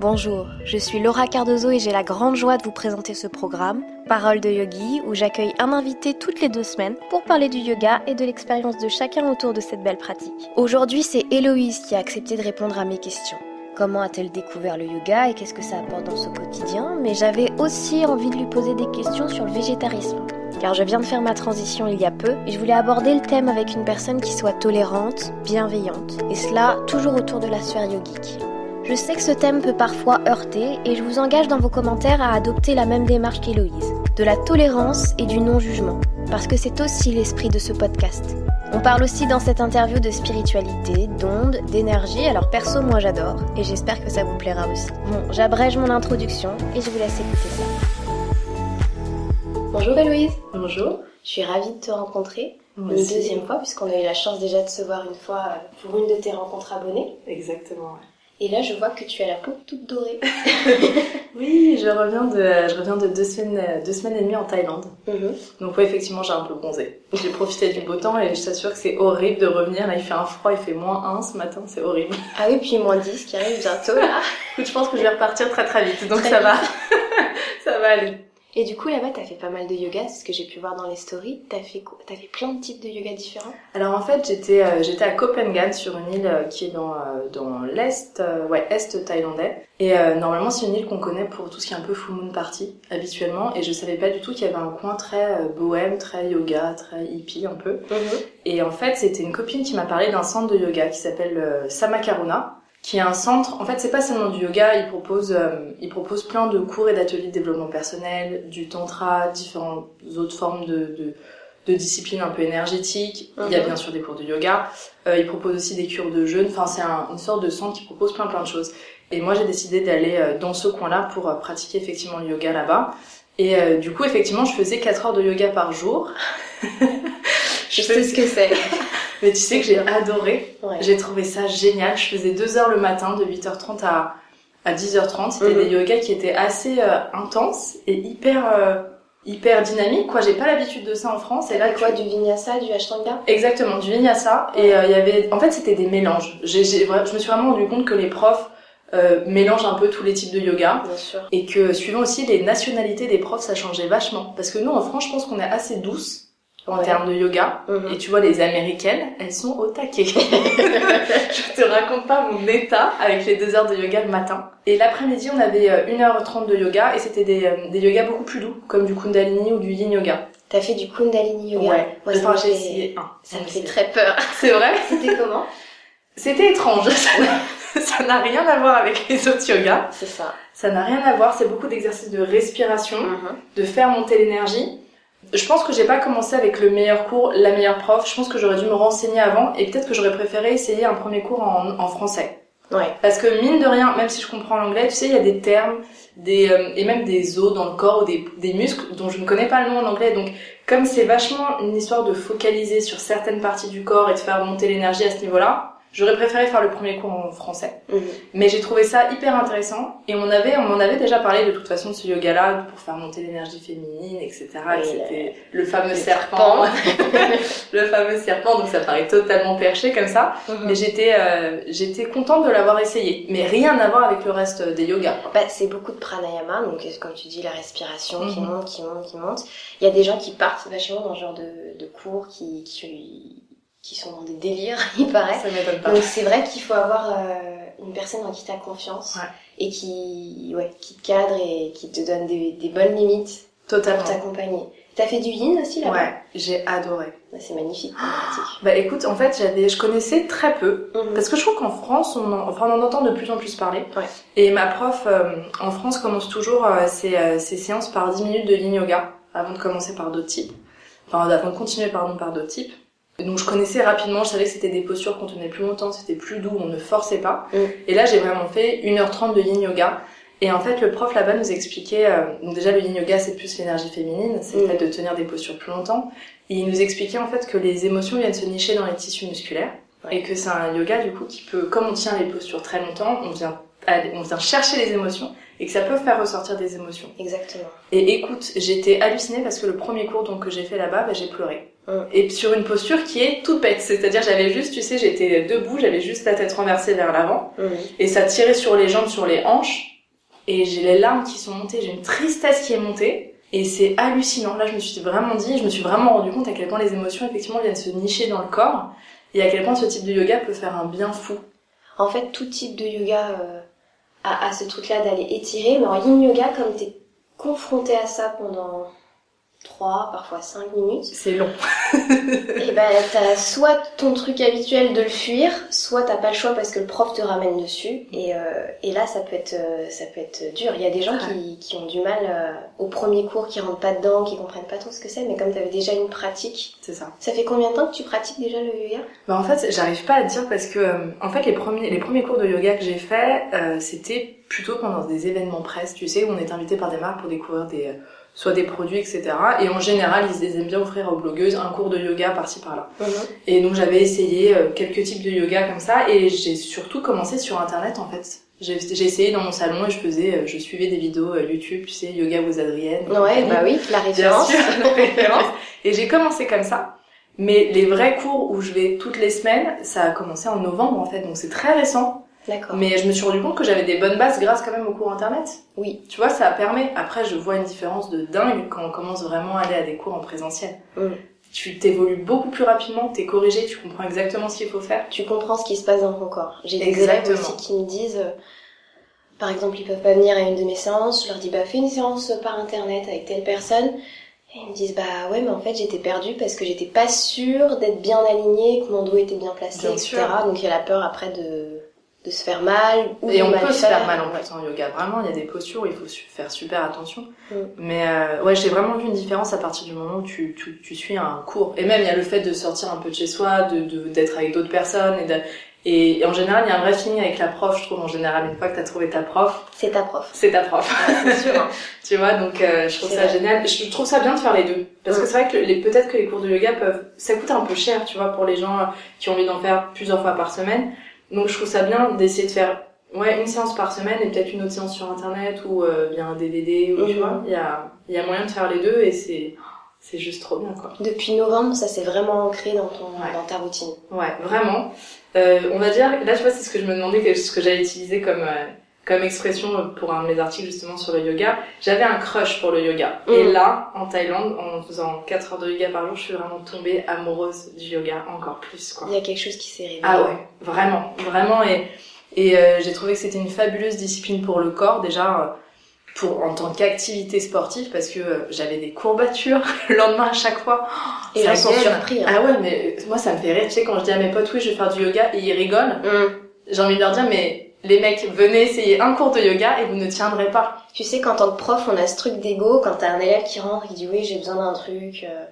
Bonjour, je suis Laura Cardozo et j'ai la grande joie de vous présenter ce programme, Parole de Yogi, où j'accueille un invité toutes les deux semaines pour parler du yoga et de l'expérience de chacun autour de cette belle pratique. Aujourd'hui, c'est Héloïse qui a accepté de répondre à mes questions. Comment a-t-elle découvert le yoga et qu'est-ce que ça apporte dans son quotidien? Mais j'avais aussi envie de lui poser des questions sur le végétarisme. Car je viens de faire ma transition il y a peu et je voulais aborder le thème avec une personne qui soit tolérante, bienveillante, et cela toujours autour de la sphère yogique. Je sais que ce thème peut parfois heurter et je vous engage dans vos commentaires à adopter la même démarche qu'Héloïse, de la tolérance et du non-jugement, parce que c'est aussi l'esprit de ce podcast. On parle aussi dans cette interview de spiritualité, d'ondes, d'énergie, alors perso moi j'adore et j'espère que ça vous plaira aussi. Bon, j'abrège mon introduction et je vous laisse écouter ça. Bonjour Héloïse. Bonjour. Je suis ravie de te rencontrer. Moi une aussi. deuxième fois, puisqu'on a eu la chance déjà de se voir une fois euh, pour une de tes rencontres abonnées. Exactement. ouais. Et là, je vois que tu as la peau toute dorée. Oui, je reviens de, je reviens de deux semaines, deux semaines et demie en Thaïlande. Mhm. Donc ouais, effectivement, j'ai un peu bronzé. J'ai profité du beau temps et je t'assure que c'est horrible de revenir. Là, il fait un froid, il fait moins 1 ce matin, c'est horrible. Ah oui, puis moins 10 qui arrive bientôt là. Écoute, je pense que je vais repartir très très vite, donc Très ça va. ça va aller. Et du coup, là-bas, t'as fait pas mal de yoga, c'est ce que j'ai pu voir dans les stories. T'as fait, quoi? T'as fait plein de types de yoga différents? Alors en fait, j'étais euh, j'étais à Copenhague sur une île euh, qui est dans euh, dans l'est euh, ouais, est thaïlandais et euh, normalement c'est une île qu'on connaît pour tout ce qui est un peu full moon party habituellement et je savais pas du tout qu'il y avait un coin très bohème, très yoga, très hippie un peu. Et en fait, c'était une copine qui m'a parlé d'un centre de yoga qui s'appelle Samakaruna, qui est un centre. En fait, c'est pas seulement du yoga. Il propose, euh, il propose plein de cours et d'ateliers de développement personnel, du tantra, différentes autres formes de, de, de disciplines un peu énergétiques. Il y a Mhm. bien sûr des cours de yoga. Euh, il propose aussi des cures de jeûne. Enfin, c'est un- une sorte de centre qui propose plein plein de choses. Et moi, j'ai décidé d'aller euh, dans ce coin-là pour euh, pratiquer effectivement le yoga là-bas. Et euh, du coup, effectivement, je faisais 4 heures de yoga par jour. Je sais ce que c'est. Mais tu sais que j'ai adoré. Ouais. J'ai trouvé ça génial. Je faisais 2 heures le matin, de 8h30 à, à 10h30. C'était Mhm. des yogas qui étaient assez euh, intenses et hyper, euh, hyper dynamiques. Quoi, j'ai pas l'habitude de ça en France. Et là, quoi, du vinyasa, du ashtanga? Exactement, du vinyasa. Et euh, il y avait, en fait, c'était des mélanges. J'ai, j'ai je me suis vraiment rendu compte que les profs euh, mélangent un peu tous les types de yoga. Bien sûr. Et que suivant aussi les nationalités des profs, ça changeait vachement. Parce que nous, en France, je pense qu'on est assez douce en Ouais. termes de yoga. Mhm. Et tu vois, les américaines, elles sont au taquet. je te raconte pas mon état avec les deux heures de yoga le matin. Et l'après-midi, on avait euh, 1h30 de yoga et c'était des, euh, des yogas beaucoup plus doux, comme du kundalini ou du yin yoga. T'as fait du kundalini yoga. Ouais, Moi, ça me fait- essayé un. Ça me fait très peur. C'est vrai C'était comment C'était étrange. Ça n'a- Ça n'a rien à voir avec les autres yogas. C'est ça. Ça n'a rien à voir. C'est beaucoup d'exercices de respiration. Mhm. de faire monter l'énergie. Je pense que j'ai pas commencé avec le meilleur cours, la meilleure prof. Je pense que j'aurais dû me renseigner avant et peut-être que j'aurais préféré essayer un premier cours en, en français. Ouais. Parce que mine de rien, même si je comprends l'anglais, tu sais, il y a des termes, des euh, et même des os dans le corps ou des, des muscles dont je ne connais pas le nom en anglais. Donc comme c'est vachement une histoire de focaliser sur certaines parties du corps et de faire monter l'énergie à ce niveau-là, j'aurais préféré faire le premier cours en français. Mhm. Mais j'ai trouvé ça hyper intéressant et on avait, on m'en avait déjà parlé de toute façon de ce yoga-là pour faire monter l'énergie féminine, etc. Et c'était le fameux serpent, le fameux serpent. Donc ça paraît totalement perché comme ça. Mhm. Mais j'étais, euh, j'étais contente de l'avoir essayé. Mais rien à voir avec le reste des yogas. Bah, c'est beaucoup de pranayama, donc euh, comme tu dis, la respiration qui Mhm. monte, qui monte, qui monte. Il y a des gens qui partent vachement dans ce genre de, de cours, qui, qui, qui sont dans des délires, il paraît. Ça m'étonne pas. Donc c'est vrai qu'il faut avoir euh, une personne en qui t'as confiance Ouais. et qui, ouais, qui te cadre et qui te donne des, des bonnes limites Totalement. pour t'accompagner. T'as fait du yin aussi là-bas? Ouais, j'ai adoré. Bah, C'est magnifique comme pratique. Bah écoute, en fait, j'avais, je connaissais très peu Mhm. Parce que je trouve qu'en France, on en, enfin, on en entend de plus en plus parler. Ouais. Et ma prof euh, en France commence toujours euh, ses, euh, ses séances par 10 minutes de yin yoga avant de commencer par d'autres types. Enfin, avant de continuer pardon, par d'autres types. Donc je connaissais rapidement, je savais que c'était des postures qu'on tenait plus longtemps, c'était plus doux, on ne forçait pas. Mm. Et là j'ai vraiment fait 1h30 de yin yoga. Et en fait le prof là-bas nous expliquait, euh, donc déjà le yin yoga c'est plus l'énergie féminine, c'est le Mm. fait de tenir des postures plus longtemps. Et il nous expliquait en fait que les émotions viennent se nicher dans les tissus musculaires. Ouais. Et que c'est un yoga du coup qui peut, comme on tient les postures très longtemps, on vient, aller- on vient chercher les émotions et que ça peut faire ressortir des émotions. Exactement. Et écoute, j'étais hallucinée parce que le premier cours donc que j'ai fait là-bas, bah, j'ai pleuré. Mm. Et sur une posture qui est toute bête. C'est-à-dire, j'avais juste, tu sais, j'étais debout, j'avais juste la tête renversée vers l'avant. Et ça tirait sur les jambes, sur les hanches. Et j'ai les larmes qui sont montées, j'ai une tristesse qui est montée. Et c'est hallucinant. Là, je me suis vraiment dit, je me suis vraiment rendu compte à quel point les émotions, effectivement, viennent se nicher dans le corps. Et à quel point ce type de yoga peut faire un bien fou. En fait, tout type de yoga euh, a, a, ce truc-là d'aller étirer. Mais en yin yoga, comme t'es confronté à ça pendant 3, parfois 5 minutes. C'est long. et ben t'as soit ton truc habituel de le fuir, soit t'as pas le choix parce que le prof te ramène dessus. Et, euh, et là ça peut être euh, ça peut être dur. Il y a des gens qui, qui ont du mal euh, au premier cours, qui rentrent pas dedans, qui comprennent pas trop ce que c'est, mais comme t'avais déjà une pratique. C'est ça. Ça fait combien de temps que tu pratiques déjà le yoga? Bah en fait j'arrive pas à te dire parce que euh, en fait les premiers les premiers cours de yoga que j'ai fait c'était plutôt pendant des événements presse, tu sais, où on est invité par des marques pour découvrir des soit des produits, etc. Et en général, ils aiment bien offrir aux blogueuses un cours de yoga par-ci par-là. Mhm. Et donc j'avais essayé euh, quelques types de yoga comme ça, et j'ai surtout commencé sur Internet en fait. J'ai essayé dans mon salon et je faisais, euh, je suivais des vidéos euh, YouTube, tu sais, yoga vous Adrienne. Ouais, bah oui, la référence. la référence. et j'ai commencé comme ça. Mais les vrais cours où je vais toutes les semaines, ça a commencé en novembre en fait, donc c'est très récent. Mais je me suis rendu compte que j'avais des bonnes bases grâce quand même au cours internet. Oui. Tu vois, ça permet. Après, je vois une différence de dingue quand on commence vraiment à aller à des cours en présentiel. Mm. Tu t'évolues beaucoup plus rapidement, t'es corrigé, tu comprends exactement ce qu'il faut faire. Tu comprends ce qui se passe dans ton corps. J'ai des élèves aussi qui me disent, euh, par exemple, ils peuvent pas venir à une de mes séances, je leur dis, bah fais une séance par internet avec telle personne. Et ils me disent bah ouais mais en fait j'étais perdue parce que j'étais pas sûre d'être bien alignée, que mon dos était bien placé, etc. Donc il y a la peur après de de se faire mal ou et on peut se faire. mal en fait en yoga. Vraiment il y a des postures où il faut faire super attention. Mm. mais euh, ouais j'ai vraiment vu une différence à partir du moment où tu, tu, tu, suis un cours. Et même il y a le fait de sortir un peu de chez soi de d'être avec d'autres personnes et, de, et, en général il y a un vrai feeling avec la prof je trouve en général. Une fois que t'as trouvé ta prof c'est ta prof. c'est ta prof. C'est sûr hein. tu vois donc euh, je trouve ça génial. Je trouve ça bien de faire les deux. Parce que mm. c'est vrai que les peut-être que les cours de yoga peuvent ça coûte un peu cher tu vois pour les gens qui ont envie d'en faire plusieurs fois par semaine donc je trouve ça bien d'essayer de faire ouais une séance par semaine et peut-être une autre séance sur internet ou euh, via un DVD ou tu mhm. vois il y a il y a moyen de faire les deux et c'est c'est juste trop bien quoi. Depuis novembre, ça s'est vraiment ancré dans ton dans ta routine. Ouais, vraiment. Euh, on va dire là je vois c'est ce que je me demandais ce que j'allais utiliser comme euh, comme expression pour un de mes articles justement sur le yoga, j'avais un crush pour le yoga. Et mm. là, en Thaïlande, en faisant 4 heures de yoga par jour, je suis vraiment tombée amoureuse du yoga encore plus. Quoi. Il y a quelque chose qui s'est révélé. Ah ouais, vraiment, vraiment. Et, et euh, j'ai trouvé que c'était une fabuleuse discipline pour le corps déjà. Euh, pour en tant qu'activité sportive parce que euh, j'avais des courbatures le lendemain à chaque fois. Et ils sont surpris. Hein. Ah ouais, mais moi ça me fait rire. Tu sais, quand je dis à mes potes oui, je vais faire du yoga et ils rigolent, mm. j'ai envie de leur dire mais les mecs, venez essayer un cours de yoga et vous ne tiendrez pas. Tu sais qu'en tant que prof, on a ce truc d'ego quand t'as un élève qui rentre qui dit oui, j'ai besoin d'un truc. Euh.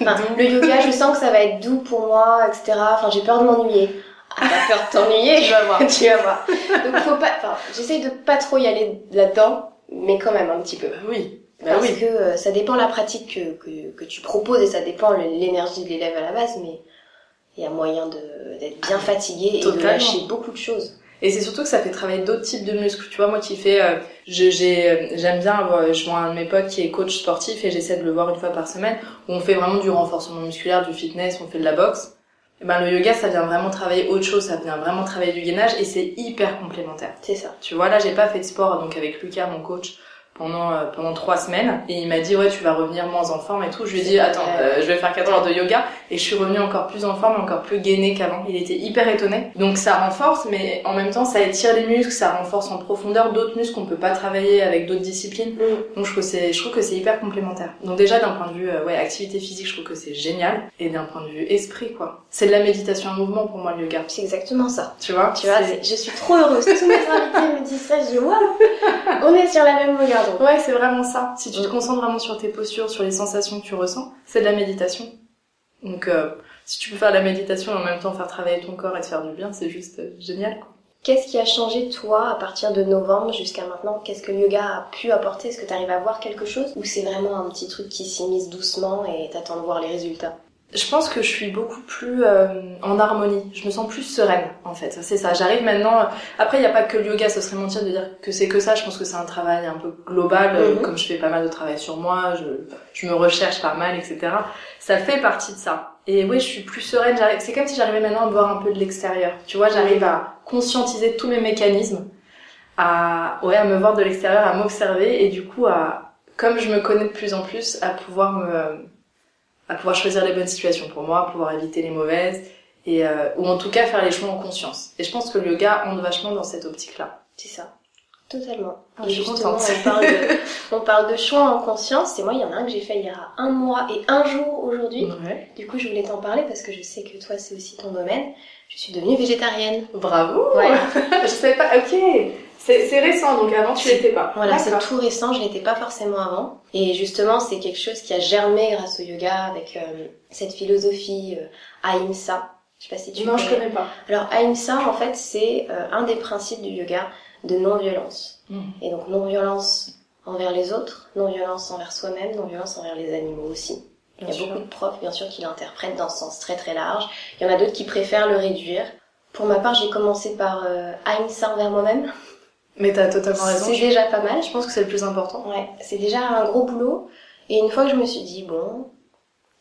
Enfin, le yoga, je sens que ça va être doux pour moi, etc. Enfin, j'ai peur de m'ennuyer. Ah, t'as peur de t'ennuyer Tu vas voir. tu vas voir. Donc, faut pas, enfin, j'essaye de pas trop y aller là-dedans, mais quand même un petit peu. Oui. Bah Parce que euh, ça dépend la pratique que, que, que tu proposes et ça dépend l'énergie de l'élève à la base, mais il y a moyen d'être bien fatigué et de lâcher beaucoup de choses. Et c'est surtout que ça fait travailler d'autres types de muscles. Tu vois, moi qui fais, euh, euh, j'aime bien, je vois un de mes potes qui est coach sportif et j'essaie de le voir une fois par semaine où on fait vraiment du renforcement musculaire, du fitness, on fait de la boxe. Et ben le yoga, ça vient vraiment travailler autre chose, ça vient vraiment travailler du gainage et c'est hyper complémentaire. C'est ça. Tu vois, là j'ai pas fait de sport donc avec Lucas, mon coach, pendant euh, pendant trois semaines. Et il m'a dit ouais tu vas revenir moins en forme et tout. Je lui ai dit attends euh, je vais faire quatre heures de yoga. Et je suis revenue encore plus en forme encore plus gainée qu'avant. Il était hyper étonné. Donc ça renforce mais en même temps ça étire les muscles ça renforce en profondeur d'autres muscles qu'on peut pas travailler avec d'autres disciplines. Donc je trouve c'est je trouve que c'est hyper complémentaire. Donc déjà d'un point de vue euh, ouais activité physique je trouve que c'est génial. Et d'un point de vue esprit quoi. C'est de la méditation en mouvement pour moi le yoga. C'est exactement ça. Tu vois tu vois je suis trop heureuse. Tous mes invités me disent ça je dis on est sur la même longueur Ouais, c'est vraiment ça. Si tu te concentres vraiment sur tes postures, sur les sensations que tu ressens, c'est de la méditation. Donc, euh, si tu peux faire de la méditation et en même temps faire travailler ton corps et te faire du bien, c'est juste euh, génial. Qu'est-ce qui a changé toi à partir de novembre jusqu'à maintenant? Qu'est-ce que le yoga a pu apporter? Est-ce que tu arrives à voir quelque chose? Ou c'est vraiment un petit truc qui s'immisce doucement et t'attends de voir les résultats? Je pense que je suis beaucoup plus euh, en harmonie. Je me sens plus sereine, en fait. C'est ça. J'arrive maintenant. Après, il n'y a pas que le yoga. Ce serait mentir de dire que c'est que ça. Je pense que c'est un travail un peu global. euh, Mhm. Comme je fais pas mal de travail sur moi, je, je me recherche pas mal, etc. Ça fait partie de ça. Et oui, je suis plus sereine. C'est comme si j'arrivais maintenant à voir un peu de l'extérieur. Tu vois, j'arrive à conscientiser tous mes mécanismes, à ouais, à me voir de l'extérieur, à m'observer, et du coup à, comme je me connais de plus en plus, à pouvoir me à pouvoir choisir les bonnes situations pour moi, pouvoir éviter les mauvaises, et euh, ou en tout cas faire les choix en conscience. Et je pense que le yoga entre vachement dans cette optique-là. C'est ça. Totalement. Et je suis justement, contente. on parle, de, on parle de choix en conscience. Et moi, il y en a un que j'ai fait il y a un mois et un jour aujourd'hui. Ouais. Du coup, je voulais t'en parler parce que je sais que toi, c'est aussi ton domaine. Je suis devenue végétarienne. Bravo. Ouais. je savais pas. Ok. C'est récent, donc avant tu l'étais pas. Voilà, c'est tout récent, je l'étais pas forcément avant. Et justement, c'est quelque chose qui a germé grâce au yoga avec euh, cette philosophie euh, Ahimsa. Je sais pas si tu Non, je connais. connais pas. Alors Ahimsa, en fait, c'est euh, un des principes du yoga de non-violence. Mhm. Et donc non-violence envers les autres, non-violence envers soi-même, non-violence envers les animaux aussi. Il y a sûr. beaucoup de profs, bien sûr, qui l'interprètent dans ce sens très très large. Il y en a d'autres qui préfèrent le réduire. Pour ma part, j'ai commencé par euh, Ahimsa envers moi-même. Mais t'as totalement raison. C'est déjà pas mal. je pense que c'est le plus important. Ouais, c'est déjà un gros boulot. Et une fois que je me suis dit, bon,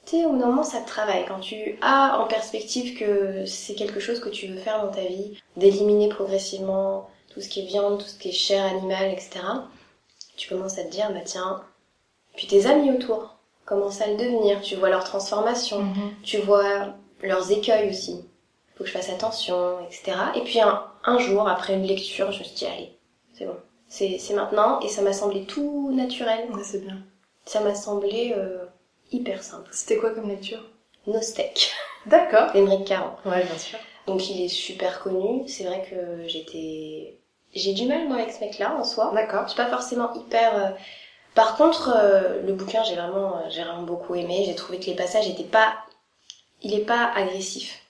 tu sais, au moment, ça te travaille. Quand tu as en perspective que c'est quelque chose que tu veux faire dans ta vie, d'éliminer progressivement tout ce qui est viande, tout ce qui est chair animale, etc., tu commences à te dire, bah tiens, puis tes amis autour commencent à le devenir? Tu vois leur transformation, Mhm. tu vois leurs écueils aussi. Faut que je fasse attention, etc. Et puis un, un jour, après une lecture, je me suis dit, allez, c'est bon. C'est maintenant. Et ça m'a semblé tout naturel. Ouais, c'est bien. Ça m'a semblé euh, hyper simple. C'était quoi comme lecture Nostek, D'accord. d'Henrik Caron. Ouais, bien sûr. Donc il est super connu. C'est vrai que j'étais... J'ai du mal moi avec ce mec-là en soi. D'accord. Je suis pas forcément hyper... euh, Par contre, euh, le bouquin, j'ai vraiment, j'ai vraiment beaucoup aimé. J'ai trouvé que les passages étaient pas... Il est pas agressif.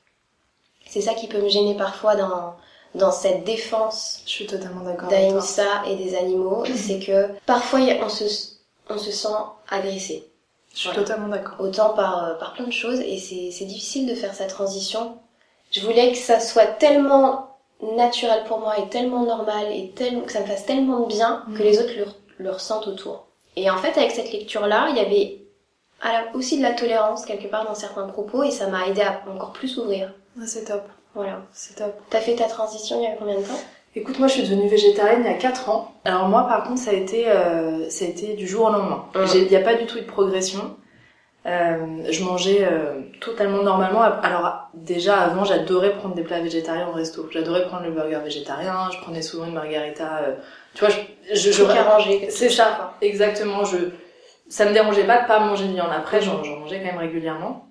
C'est ça qui peut me gêner parfois dans, dans cette défense Je suis totalement d'accord d'Ahimsa et des animaux. C'est que parfois on se, on se sent agressé. Je suis Voilà. totalement d'accord. autant par, euh, par plein de choses et c'est c'est difficile de faire sa transition. Je voulais que ça soit tellement naturel pour moi et tellement normal et tellement, que ça me fasse tellement de bien que Mhm. les autres le, le ressentent autour. Et en fait, avec cette lecture-là, il y avait aussi de la tolérance quelque part dans certains propos et ça m'a aidé à encore plus ouvrir. Ah, c'est top. Voilà. C'est top. T'as fait ta transition il y a combien de temps? Écoute, moi je suis devenue végétarienne il y a 4 ans. Alors moi par contre ça a été, euh, ça a été du jour au lendemain. J'ai- Il n'y a pas du tout eu de progression. Euh, je mangeais euh, totalement normalement. Alors déjà avant j'adorais prendre des plats végétariens au resto. J'adorais prendre le burger végétarien. Je prenais souvent une margarita. euh, tu vois, je, je, je- c'est ça. Exactement. Je, ça me dérangeait pas de pas manger de viande. Après j'en mangeais quand même régulièrement.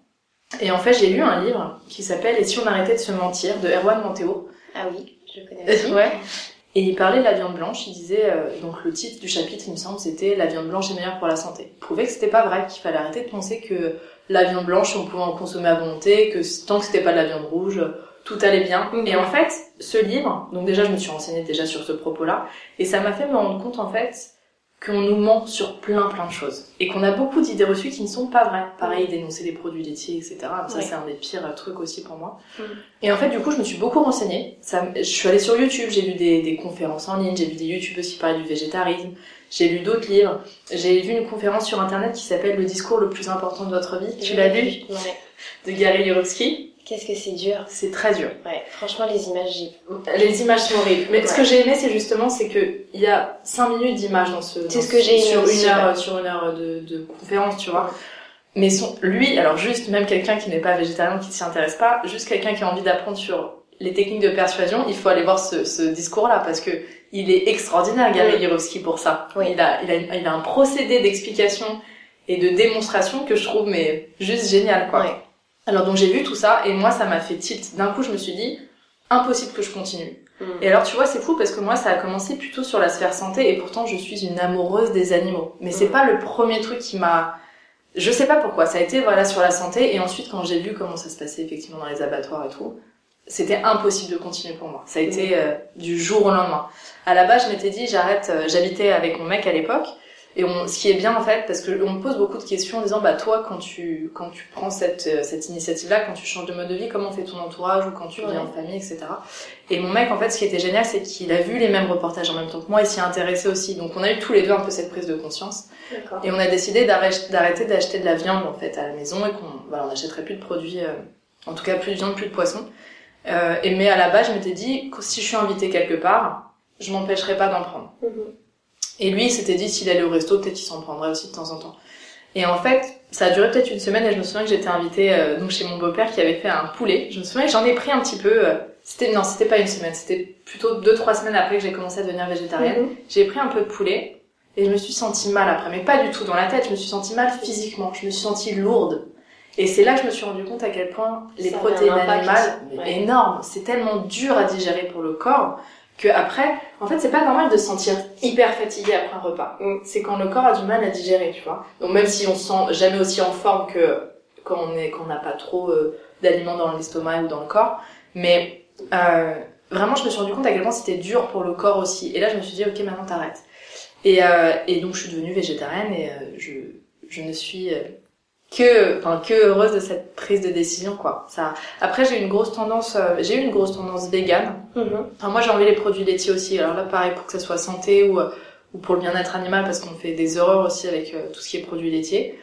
Et en fait j'ai lu un livre qui s'appelle Et si on arrêtait de se mentir de Erwan Montéo. Ah oui, je connais aussi. Ouais. Et il parlait de la viande blanche, il disait, euh, donc le titre du chapitre, il me semble, c'était La viande blanche est meilleure pour la santé. Il prouvait que c'était pas vrai, qu'il fallait arrêter de penser que la viande blanche, on pouvait en consommer à volonté, que tant que c'était pas de la viande rouge, tout allait bien. Mhm. Et en fait, ce livre, donc déjà je me suis renseignée déjà sur ce propos-là, et ça m'a fait me rendre compte en fait qu'on nous ment sur plein plein de choses. Et qu'on a beaucoup d'idées reçues qui ne sont pas vraies. Pareil, dénoncer les produits laitiers, etc. Ça Ouais. c'est un des pires trucs aussi pour moi. Mhm. Et en fait, du coup, je me suis beaucoup renseignée. Ça, je suis allée sur YouTube, j'ai vu des, des conférences en ligne, j'ai vu des YouTube aussi parler du végétarisme, j'ai lu d'autres livres, j'ai vu une conférence sur internet qui s'appelle Le discours le plus important de votre vie. Tu l'as lu? Ouais. De Gary Yourofsky. Qu'est-ce que c'est dur. C'est très dur. Ouais, franchement, les images, Les images sont horribles. Mais ce que j'ai aimé, c'est justement, c'est que il y a 5 minutes d'images dans ce. C'est ce que j'ai aimé sur une heure, sur une heure de, de conférence, tu vois. Mais son, lui, alors juste même quelqu'un qui n'est pas végétarien, qui ne s'y intéresse pas, juste quelqu'un qui a envie d'apprendre sur les techniques de persuasion, il faut aller voir ce, ce discours-là parce que il est extraordinaire, Gary Mm. Yourofsky, pour ça. Oui. Il a, il a, il a un procédé d'explication et de démonstration que je trouve mais juste génial, quoi. Ouais. Alors donc j'ai vu tout ça et moi ça m'a fait tilt. D'un coup je me suis dit impossible que je continue. Mm. Et alors tu vois c'est fou parce que moi ça a commencé plutôt sur la sphère santé et pourtant je suis une amoureuse des animaux. Mais c'est Mm. pas le premier truc qui m'a je sais pas pourquoi, ça a été voilà sur la santé et ensuite quand j'ai vu comment ça se passait effectivement dans les abattoirs et tout, c'était impossible de continuer pour moi. Ça a été euh, du jour au lendemain. À la base, je m'étais dit j'arrête, euh, j'habitais avec mon mec à l'époque Et on, ce qui est bien en fait, parce que on me pose beaucoup de questions en disant, bah toi, quand tu quand tu prends cette euh, cette initiative-là, quand tu changes de mode de vie, comment fait ton entourage ou quand tu viens en famille, etc. Et mon mec, en fait, ce qui était génial, c'est qu'il a vu les mêmes reportages en même temps que moi et s'y intéressé aussi. Donc on a eu tous les deux un peu cette prise de conscience. Et on a décidé d'arrêter d'acheter de la viande en fait à la maison et qu'on voilà, on n'achèterait plus de produits, euh, en tout cas plus de viande, plus de poisson. Euh, et mais à la base, je m'étais dit que si je suis invitée quelque part, je m'empêcherai pas d'en prendre. Mhm. Et lui, il s'était dit s'il allait au resto, peut-être qu'il s'en prendrait aussi de temps en temps. Et en fait, ça a duré peut-être une semaine et je me souviens que j'étais invitée euh, donc chez mon beau-père qui avait fait un poulet. Je me souviens que j'en ai pris un petit peu. Euh, c'était non, c'était pas une semaine, c'était plutôt deux trois semaines après que j'ai commencé à devenir végétarienne. Mhm. J'ai pris un peu de poulet et je me suis sentie mal après, mais pas du tout dans la tête. Je me suis sentie mal physiquement. Je me suis sentie lourde. Et c'est là que je me suis rendu compte à quel point les protéines animales, énormes, c'est tellement dur à digérer pour le corps que après, en fait, c'est pas normal de se sentir hyper fatigué après un repas. Mm. C'est quand le corps a du mal à digérer, tu vois. Donc même si on se sent jamais aussi en forme que quand on est, qu'on n'a pas trop euh, d'aliments dans l'estomac ou dans le corps, mais euh, vraiment, je me suis rendu compte à quel point c'était dur pour le corps aussi. Et là, je me suis dit, ok, maintenant t'arrêtes. Et, euh, et donc, je suis devenue végétarienne et euh, je, je ne suis que enfin que heureuse de cette prise de décision quoi. Ça après j'ai eu une grosse tendance euh, j'ai eu une grosse tendance végane. Mhm. enfin moi j'ai envie les produits laitiers aussi. Alors là pareil pour que ça soit santé ou ou pour le bien-être animal parce qu'on fait des erreurs aussi avec euh, tout ce qui est produits laitiers.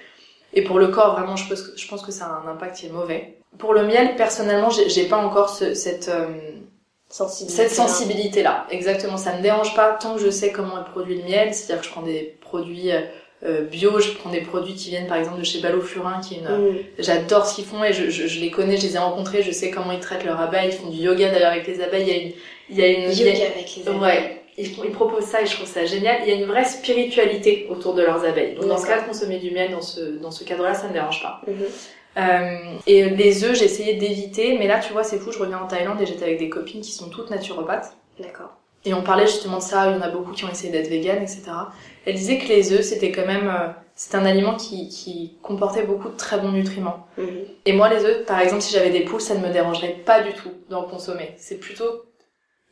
Et pour le corps vraiment je pense que je pense que ça a un impact qui est mauvais. Pour le miel personnellement j'ai pas encore ce, cette euh, sensibilité cette sensibilité là exactement ça me dérange pas tant que je sais comment est produit le miel. C'est-à-dire que je prends des produits euh, bio, je prends des produits qui viennent par exemple de chez Ballot Furin, qui est une... Mm. j'adore ce qu'ils font et je, je, je, les connais, je les ai rencontrés, je sais comment ils traitent leurs abeilles, ils font du yoga d'ailleurs avec les abeilles, il y a une, il y a une yoga avec les abeilles. Ouais, ils, ils, proposent ça et je trouve ça génial. Il y a une vraie spiritualité autour de leurs abeilles. Donc dans ce cas de consommer du miel dans ce dans ce cadre-là, ça me dérange pas. Mm-hmm. Euh, et les œufs, j'ai essayé d'éviter, mais là, tu vois, c'est fou. Je reviens en Thaïlande et j'étais avec des copines qui sont toutes naturopathes. D'accord. Et on parlait justement de ça. Il y en a beaucoup qui ont essayé d'être véganes, etc. Elle disait que les œufs, c'était quand même euh, c'est un aliment qui, qui, comportait beaucoup de très bons nutriments. Mhm. Et moi, les œufs, par exemple, si j'avais des poules, ça ne me dérangerait pas du tout d'en consommer. C'est plutôt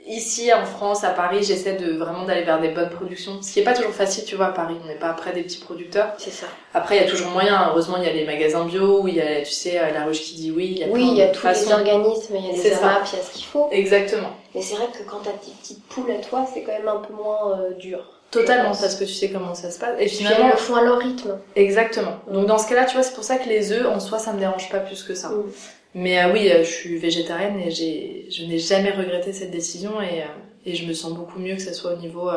ici en France, à Paris, j'essaie de vraiment d'aller vers des bonnes productions. Ce qui est pas toujours facile, tu vois, à Paris, on n'est pas après des petits producteurs. C'est ça. Après, il y a toujours moyen. Heureusement, il y a les magasins bio, où il y a, tu sais, la ruche qui dit oui. Il y a oui, il y a tous les organismes, il y a des AMAP, il y a ce qu'il faut. Exactement. Mais c'est vrai que quand t'as tes petites poules à toi, c'est quand même un peu moins euh, dur. Totalement, parce que tu sais comment ça se passe. Et finalement, elles le font à leur rythme. Exactement. Donc dans ce cas-là, tu vois, c'est pour ça que les œufs, en soi, ça me dérange pas plus que ça. Mm. Mais euh, oui, euh, je suis végétarienne et j'ai, je n'ai jamais regretté cette décision et, euh, et je me sens beaucoup mieux que ce soit au niveau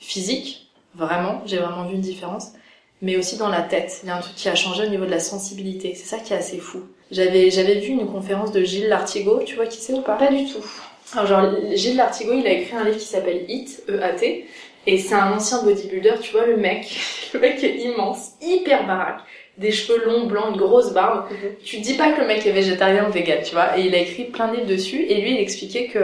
physique, vraiment. J'ai vraiment vu une différence. Mais aussi dans la tête. Il y a un truc qui a changé au niveau de la sensibilité. C'est ça qui est assez fou. J'avais, j'avais vu une conférence de Gilles Lartigot. Tu vois qui c'est ou pas? Pas du tout. Alors genre, Gilles Lartigot, il a écrit un livre qui s'appelle Hit, E-A-T. Et c'est un ancien bodybuilder, tu vois, le mec, le mec est immense, hyper baraque, des cheveux longs, blancs, une grosse barbe. Mhm. Tu dis pas que le mec est végétarien ou vegan, tu vois. Et il a écrit plein de livres dessus, et lui, il expliquait que,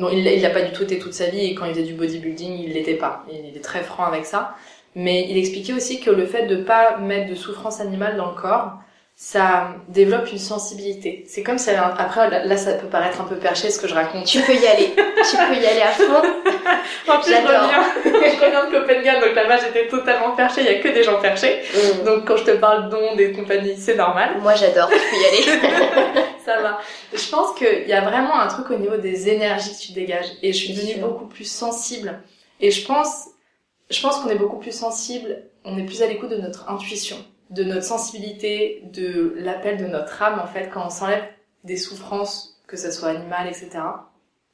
non, il, il a pas du tout été toute sa vie, et quand il faisait du bodybuilding, il l'était pas. Il est très franc avec ça. Mais il expliquait aussi que le fait de pas mettre de souffrance animale dans le corps, ça développe une sensibilité. C'est comme ça. Après, là, ça peut paraître un peu perché ce que je raconte. Tu peux y aller. tu peux y aller à fond. en plus, je reviens, je reviens de Copenhague, donc là-bas, j'étais totalement perchée. Il y a que des gens perchés. Mm. Donc, quand je te parle d'ondes et de compagnie, c'est normal. Moi, j'adore. Tu peux y aller. ça va. Je pense qu'il y a vraiment un truc au niveau des énergies que tu dégages. Et je suis devenue beaucoup plus sensible. Et je pense, je pense qu'on est beaucoup plus sensible. On est plus à l'écoute de notre intuition de notre sensibilité, de l'appel de notre âme en fait quand on s'enlève des souffrances, que ce soit animales, etc.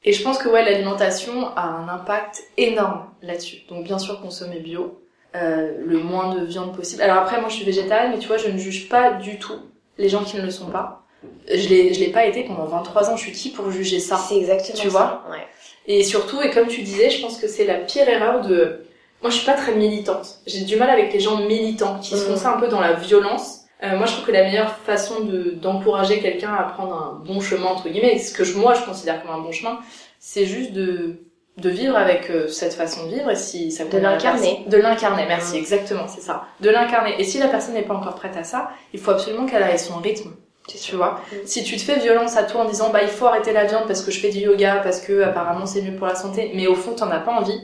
Et je pense que ouais, l'alimentation a un impact énorme là-dessus. Donc bien sûr consommer bio, euh, le moins de viande possible. Alors après moi je suis végétarienne, mais tu vois je ne juge pas du tout les gens qui ne le sont pas. Je l'ai je l'ai pas été pendant 23 ans. Je suis qui pour juger ça? C'est exactement tu vois? Ouais. Et surtout et comme tu disais, je pense que c'est la pire erreur de moi, je suis pas très militante. J'ai du mal avec les gens militants qui se font ça un peu dans la violence. Euh, moi, je trouve que la meilleure façon de d'encourager quelqu'un à prendre un bon chemin entre guillemets, ce que je, moi je considère comme un bon chemin, c'est juste de de vivre avec euh, cette façon de vivre et si ça de l'incarner. de l'incarner merci exactement c'est ça. De l'incarner. Et si la personne n'est pas encore prête à ça il faut absolument qu'elle ait son rythme tu vois. Si tu te fais violence à toi en disant bah il faut arrêter la viande parce que je fais du yoga parce que apparemment c'est mieux pour la santé mais au fond t'en as pas envie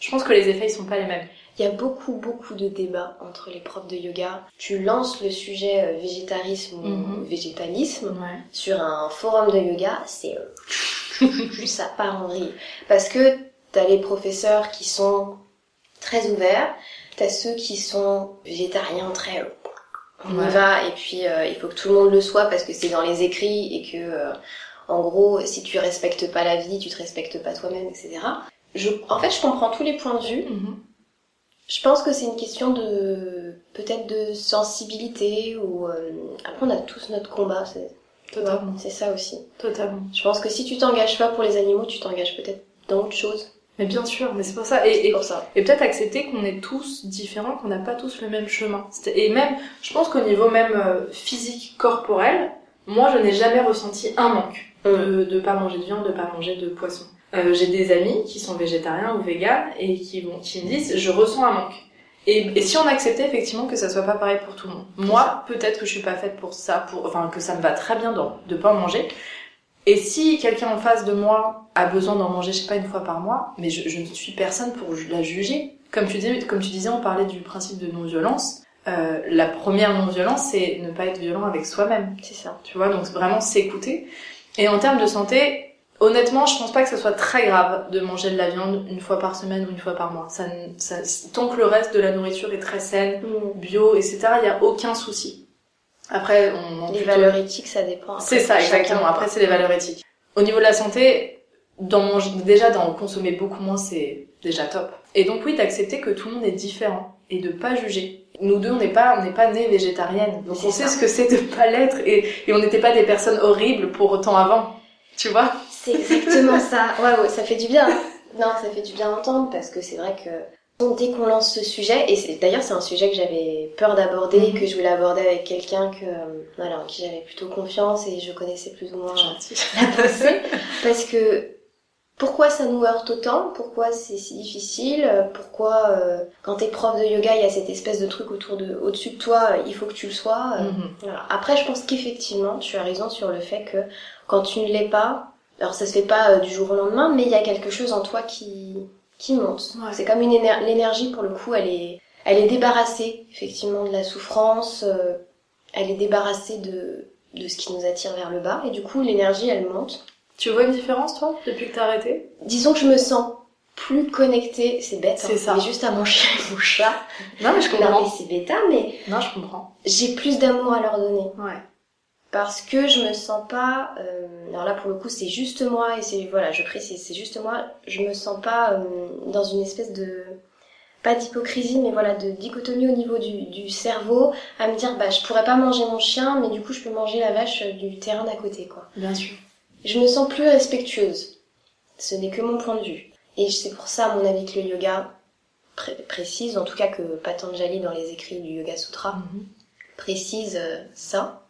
je pense que les effets ils sont pas les mêmes. Il y a beaucoup, beaucoup de débats entre les profs de yoga. Tu lances le sujet euh, végétarisme ou Mhm. végétalisme Ouais. sur un forum de yoga, c'est euh, ça part en vrille. Parce que t'as les professeurs qui sont très ouverts, t'as ceux qui sont végétariens très euh, on Ouais. y va et puis euh, il faut que tout le monde le soit parce que c'est dans les écrits et que euh, en gros si tu respectes pas la vie tu te respectes pas toi-même etc je, en fait je comprends tous les points de vue Mhm. je pense que c'est une question de peut-être de sensibilité ou euh, après on a tous notre combat c'est Totalement. c'est ça aussi Totalement. je pense que si tu t'engages pas pour les animaux tu t'engages peut-être dans autre chose Mais bien sûr, mais c'est pour ça. Et, pour ça et peut-être accepter qu'on est tous différents, qu'on n'a pas tous le même chemin. Et même, je pense qu'au niveau même euh, physique, corporel, moi je n'ai jamais ressenti un manque de, de pas manger de viande, de pas manger de poisson. Euh, J'ai des amis qui sont végétariens ou véganes et qui, me disent je ressens un manque. Et, et si on acceptait effectivement que ça soit pas pareil pour tout le monde. Moi, peut-être que je suis pas faite pour ça, pour, enfin que ça me va très bien dans, de pas en manger. Et si quelqu'un en face de moi a besoin d'en manger, je sais pas, une fois par mois, mais je, je ne suis personne pour la juger. Comme tu, disais, comme tu disais, on parlait du principe de non-violence. Euh, la première non-violence, c'est ne pas être violent avec soi-même. c'est ça Tu vois, donc vraiment s'écouter. Et en termes de santé, honnêtement, je pense pas que ce soit très grave de manger de la viande une fois par semaine ou une fois par mois. Ça, ne- ça, tant que le reste de la nourriture est très saine, bio, etc., il y a aucun souci. Après, on les plutôt- valeurs éthiques ça dépend c'est ça, exactement. Après, c'est les valeurs éthiques. Au niveau de la santé, déjà d'en consommer beaucoup moins, c'est déjà top. Et donc oui, d'accepter que tout le monde est différent et de pas juger. Nous deux, on n'est pas, on n'est pas nés végétariennes, donc on ça. sait ce que c'est de pas l'être et, et on n'était pas des personnes horribles pour autant avant. Tu vois? C'est exactement ça. Ouais, ça fait du bien. Non, ça fait du bien d'entendre parce que c'est vrai que bon, dès qu'on lance ce sujet, et d'ailleurs c'est un sujet que j'avais peur d'aborder, Mhm. que je voulais aborder avec quelqu'un que euh, qui j'avais plutôt confiance et je connaissais plus ou moins la pensée, parce que pourquoi ça nous heurte autant? Pourquoi c'est si difficile? Pourquoi euh, quand t'es prof de yoga, il y a cette espèce de truc autour de, au-dessus de toi, euh, il faut que tu le sois. euh, Mhm. Après, je pense qu'effectivement, tu as raison sur le fait que quand tu ne l'es pas, alors ça se fait pas euh, du jour au lendemain, mais il y a quelque chose en toi qui qui monte. Ouais. C'est comme une éner- l'énergie pour le coup, elle est elle est débarrassée effectivement de la souffrance, euh, elle est débarrassée de de ce qui nous attire vers le bas et du coup l'énergie elle monte. Tu vois une différence, toi, depuis que t'as arrêté? Disons que je me sens plus connectée, c'est bête, hein, C'est ça. mais juste à mon chien et mon chat. Non, mais je Non mais comprends. c'est bêta, mais Non, je comprends. j'ai plus d'amour à leur donner. Ouais. Parce que je me sens pas euh, alors là pour le coup c'est juste moi et c'est voilà je précise c'est juste moi je me sens pas euh, dans une espèce de pas d'hypocrisie mais voilà de dichotomie au niveau du, du cerveau à me dire bah je pourrais pas manger mon chien mais du coup je peux manger la vache euh, du terrain d'à côté quoi Bien sûr. je me sens plus respectueuse ce n'est que mon point de vue et c'est pour ça à mon avis que le yoga pré- précise en tout cas que Patanjali dans les écrits du Yoga Sutra Mhm. précise ça.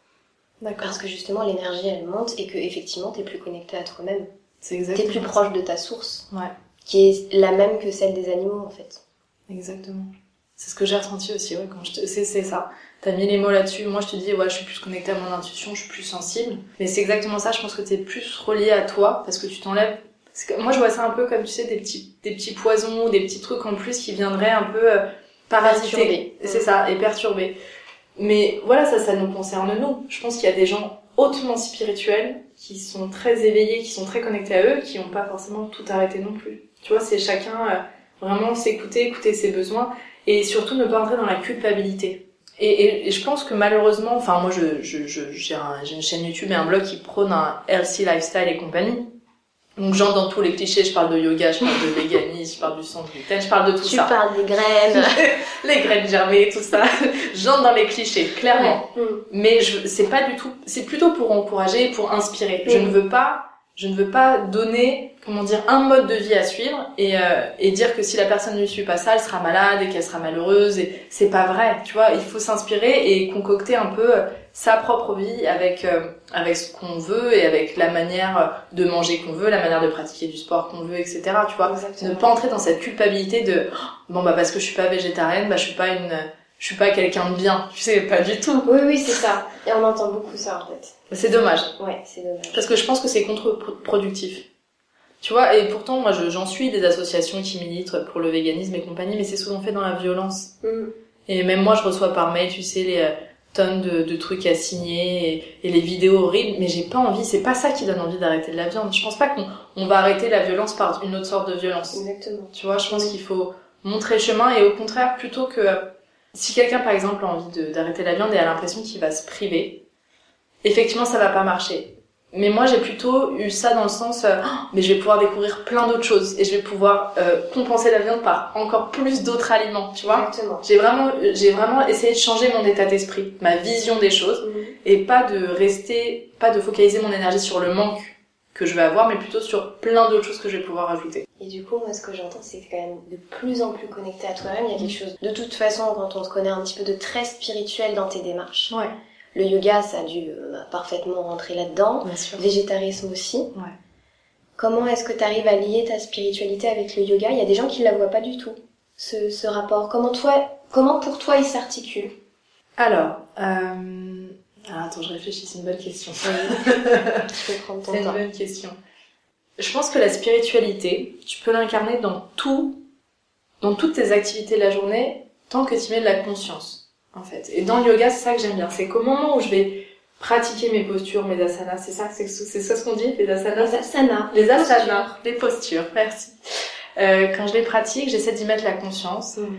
Parce que justement l'énergie elle monte et que effectivement t'es plus connecté à toi-même. C'est T'es exactement. plus proche de ta source, Ouais. qui est la même que celle des animaux en fait. Exactement. C'est ce que j'ai ressenti aussi, ouais, quand je te... c'est, c'est ça. T'as mis les mots là-dessus. Moi, je te dis, ouais, je suis plus connectée à mon intuition, je suis plus sensible. Mais c'est exactement ça, je pense que t'es plus relié à toi, parce que tu t'enlèves... que- Moi, je vois ça un peu comme, tu sais, des petits, des petits poisons, des petits trucs en plus qui viendraient un peu euh, parasiter. Perturber. C'est ça, et perturber. Mais voilà, ça, ça nous concerne nous. Je pense qu'il y a des gens hautement spirituels, qui sont très éveillés, qui sont très connectés à eux, qui n'ont pas forcément tout arrêté non plus. Tu vois, c'est chacun... euh, vraiment s'écouter, écouter ses besoins et surtout ne pas entrer dans la culpabilité. Et, et, et je pense que malheureusement, enfin moi je, je, je, j'ai, j'ai une chaîne YouTube et un blog qui prône un healthy lifestyle et compagnie. Donc j'entre dans tous les clichés, je parle de yoga, je parle de véganisme, je parle du sang gluten, je parle de tout tu ça. parles des graines. les graines germées, tout ça. j'entre dans les clichés, clairement. Ouais. Mm. Mais je, c'est pas du tout, c'est plutôt pour encourager, pour inspirer. Je Mm. ne veux pas, je ne veux pas donner, comment dire, un mode de vie à suivre et, euh, et dire que si la personne ne suit pas ça, elle sera malade et qu'elle sera malheureuse et c'est pas vrai. Tu vois, il faut s'inspirer et concocter un peu euh, sa propre vie avec, euh, avec ce qu'on veut et avec la manière de manger qu'on veut, la manière de pratiquer du sport qu'on veut, etc. Tu vois, Exactement. ne pas entrer dans cette culpabilité de, oh, bon bah parce que je suis pas végétarienne, bah je suis pas une, je suis pas quelqu'un de bien. Tu sais, pas du tout. Oui, oui, c'est ça. Et on entend beaucoup ça en fait. C'est dommage. Ouais, c'est dommage. Parce que je pense que c'est contre-productif. Tu vois, et pourtant, moi, j'en suis des associations qui militent pour le véganisme et compagnie, mais c'est souvent fait dans la violence. Mm. Et même moi, je reçois par mail, tu sais, les euh, tonnes de, de trucs à signer et, et les vidéos horribles, mais j'ai pas envie, c'est pas ça qui donne envie d'arrêter de la viande. Je pense pas qu'on on va arrêter la violence par une autre sorte de violence. Exactement. Tu vois, je pense qu'il faut montrer le chemin et au contraire, plutôt que si quelqu'un par exemple a envie d'arrêter la viande et a l'impression qu'il va se priver, effectivement ça va pas marcher. Mais moi j'ai plutôt eu ça dans le sens, euh, Oh, mais je vais pouvoir découvrir plein d'autres choses et je vais pouvoir euh, compenser la viande par encore plus d'autres aliments, tu vois. Exactement. J'ai vraiment, j'ai vraiment essayé de changer mon état d'esprit, ma vision des choses Mm. et pas de rester, pas de focaliser mon énergie sur le manque que je vais avoir, mais plutôt sur plein d'autres choses que je vais pouvoir ajouter. Et du coup, moi, ce que j'entends, c'est que quand même de plus en plus connecté à toi-même. Il y a quelque chose, de toute façon, quand on te connaît un petit peu de très spirituel dans tes démarches. Ouais, Le yoga, ça a dû euh, parfaitement rentrer là-dedans. bien sûr. Végétarisme aussi. Ouais. Comment est-ce que tu arrives à lier ta spiritualité avec le yoga? Il y a des gens qui ne la voient pas du tout, ce, ce rapport. Comment toi, comment pour toi il s'articule? Alors, euh... ah, attends, je réfléchis, c'est une bonne question. Je peux prendre ton C'est une bonne question. Je pense que la spiritualité, tu peux l'incarner dans tout, dans toutes tes activités de la journée, tant que tu mets de la conscience, en fait. Et dans le yoga, c'est ça que j'aime bien. C'est qu'au moment où je vais pratiquer mes postures, mes asanas, c'est ça, c'est c'est ça ce qu'on dit, les asanas? Les asanas. Les asanas, les postures, merci. Euh, quand je les pratique, j'essaie d'y mettre la conscience. Mm.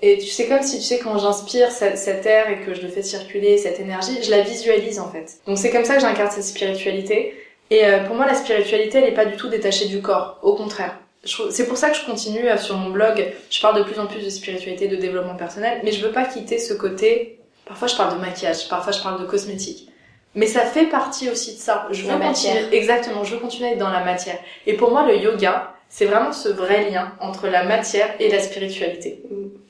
Et tu sais, comme si tu sais, quand j'inspire cette, cet air et que je le fais circuler, cette énergie, je la visualise en fait. Donc c'est comme ça que j'incarne cette spiritualité. Et euh, pour moi, la spiritualité, elle est pas du tout détachée du corps. Au contraire. C'est pour ça que je continue sur mon blog. Je parle de plus en plus de spiritualité, de développement personnel, mais je veux pas quitter ce côté. Parfois, je parle de maquillage, parfois, je parle de cosmétique. Mais ça fait partie aussi de ça. Je veux La continuer. matière. Exactement. Je veux continuer à être dans la matière. Et pour moi, le yoga, c'est vraiment ce vrai lien entre la matière et la spiritualité.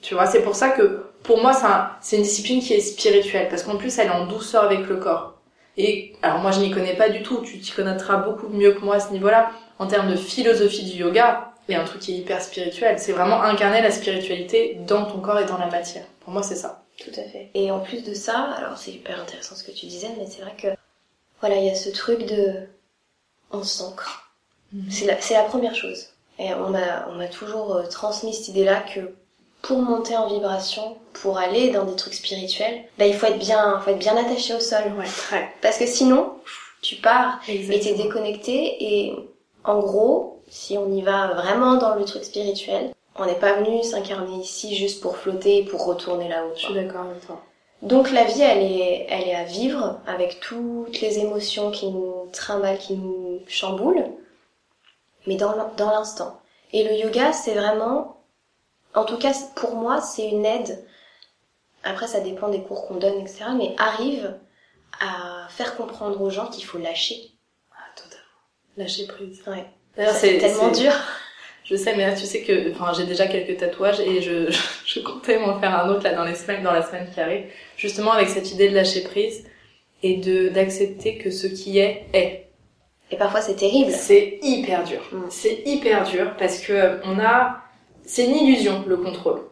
Tu vois, c'est pour ça que pour moi, c'est un- c'est une discipline qui est spirituelle parce qu'en plus, elle est en douceur avec le corps. Et alors moi, je n'y connais pas du tout. Tu t'y connaîtras beaucoup mieux que moi à ce niveau-là. En termes de philosophie du yoga, il y a un truc qui est hyper spirituel. C'est vraiment incarner la spiritualité dans ton corps et dans la matière. Pour moi, c'est ça. Tout à fait. Et en plus de ça, alors c'est hyper intéressant ce que tu disais, mais c'est vrai que voilà, il y a ce truc de on s'ancre. C'est la, c'est la première chose. Et on m'a on toujours euh, transmis cette idée-là que pour monter en vibration, pour aller dans des trucs spirituels, bah, il faut être bien, faut être bien attaché au sol. Ouais, très. Parce que sinon, tu pars et t'es Exactement. déconnecté et en gros, si on y va vraiment dans le truc spirituel, on n'est pas venu s'incarner ici juste pour flotter et pour retourner là-haut. Je suis d'accord avec toi. Donc la vie, elle est, elle est à vivre avec toutes les émotions qui nous trimballent, qui nous chamboulent, mais dans l'instant. Et le yoga, c'est vraiment, en tout cas pour moi, c'est une aide. Après, ça dépend des cours qu'on donne, etc. Mais arrive à faire comprendre aux gens qu'il faut lâcher. Lâcher prise. Ouais. D'ailleurs, c'est tellement dur. Je sais, mais là, tu sais que, enfin, j'ai déjà quelques tatouages et je, je comptais m'en faire un autre là dans les semaines, dans la semaine qui arrive, justement avec cette idée de lâcher prise et de d'accepter que ce qui est est. Et parfois, c'est terrible. C'est hyper dur. Mm. C'est hyper dur parce que euh, on a, c'est une illusion le contrôle.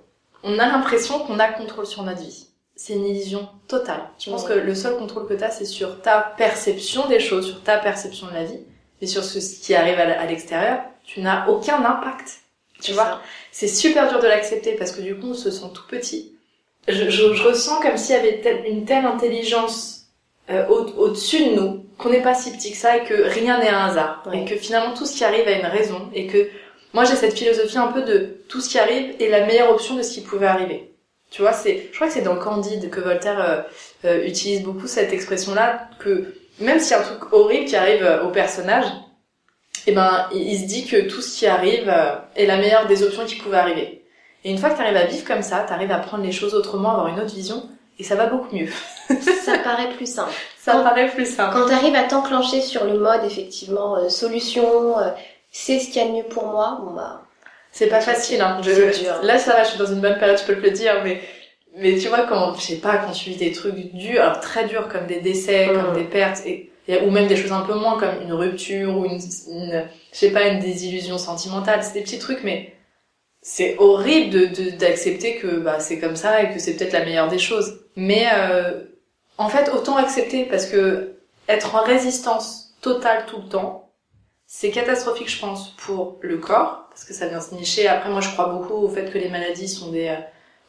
On a l'impression qu'on a contrôle sur notre vie. C'est une illusion totale. Je pense Ouais. que le seul contrôle que tu as, c'est sur ta perception des choses, sur ta perception de la vie. Et sur ce qui arrive à l'extérieur, tu n'as aucun impact. Tu vois. C'est super dur de l'accepter parce que du coup, on se sent tout petit. Je, je, je ressens comme s'il y avait une telle intelligence euh, au- au-dessus de nous, qu'on n'est pas si petit que ça et que rien n'est un hasard. Ouais. Et que finalement, tout ce qui arrive a une raison. Et que moi, j'ai cette philosophie un peu de tout ce qui arrive est la meilleure option de ce qui pouvait arriver. Tu vois, c'est, je crois que c'est dans Candide que Voltaire euh, euh, utilise beaucoup cette expression-là, que même s'il y a un truc horrible qui arrive euh, au personnage, eh ben, il, se dit que tout ce qui arrive euh, est la meilleure des options qui pouvaient arriver. Et une fois que tu arrives à vivre comme ça, tu arrives à prendre les choses autrement, avoir une autre vision, et ça va beaucoup mieux. Ça paraît plus simple. Ça Quand- paraît plus simple. Quand tu arrives à t'enclencher sur le mode, effectivement, euh, solution, euh, c'est ce qu'il y a de mieux pour moi, bon bah, C'est pas facile, hein. Je- dur. Là, ça va, je suis dans une bonne période, je peux te le dire, mais, mais tu vois, quand, je sais pas, quand tu vis des trucs durs, alors très durs, comme des décès, Mm. comme des pertes, et, et- ou même des choses un peu moins, comme une rupture, ou une, une je sais pas, une désillusion sentimentale, c'est des petits trucs, mais c'est horrible de, de- d'accepter que, bah, c'est comme ça, et que c'est peut-être la meilleure des choses. Mais, euh, en fait, autant accepter, parce que être en résistance totale tout le temps, c'est catastrophique, je pense, pour le corps, parce que ça vient se nicher. Après, moi, je crois beaucoup au fait que les maladies sont des, euh,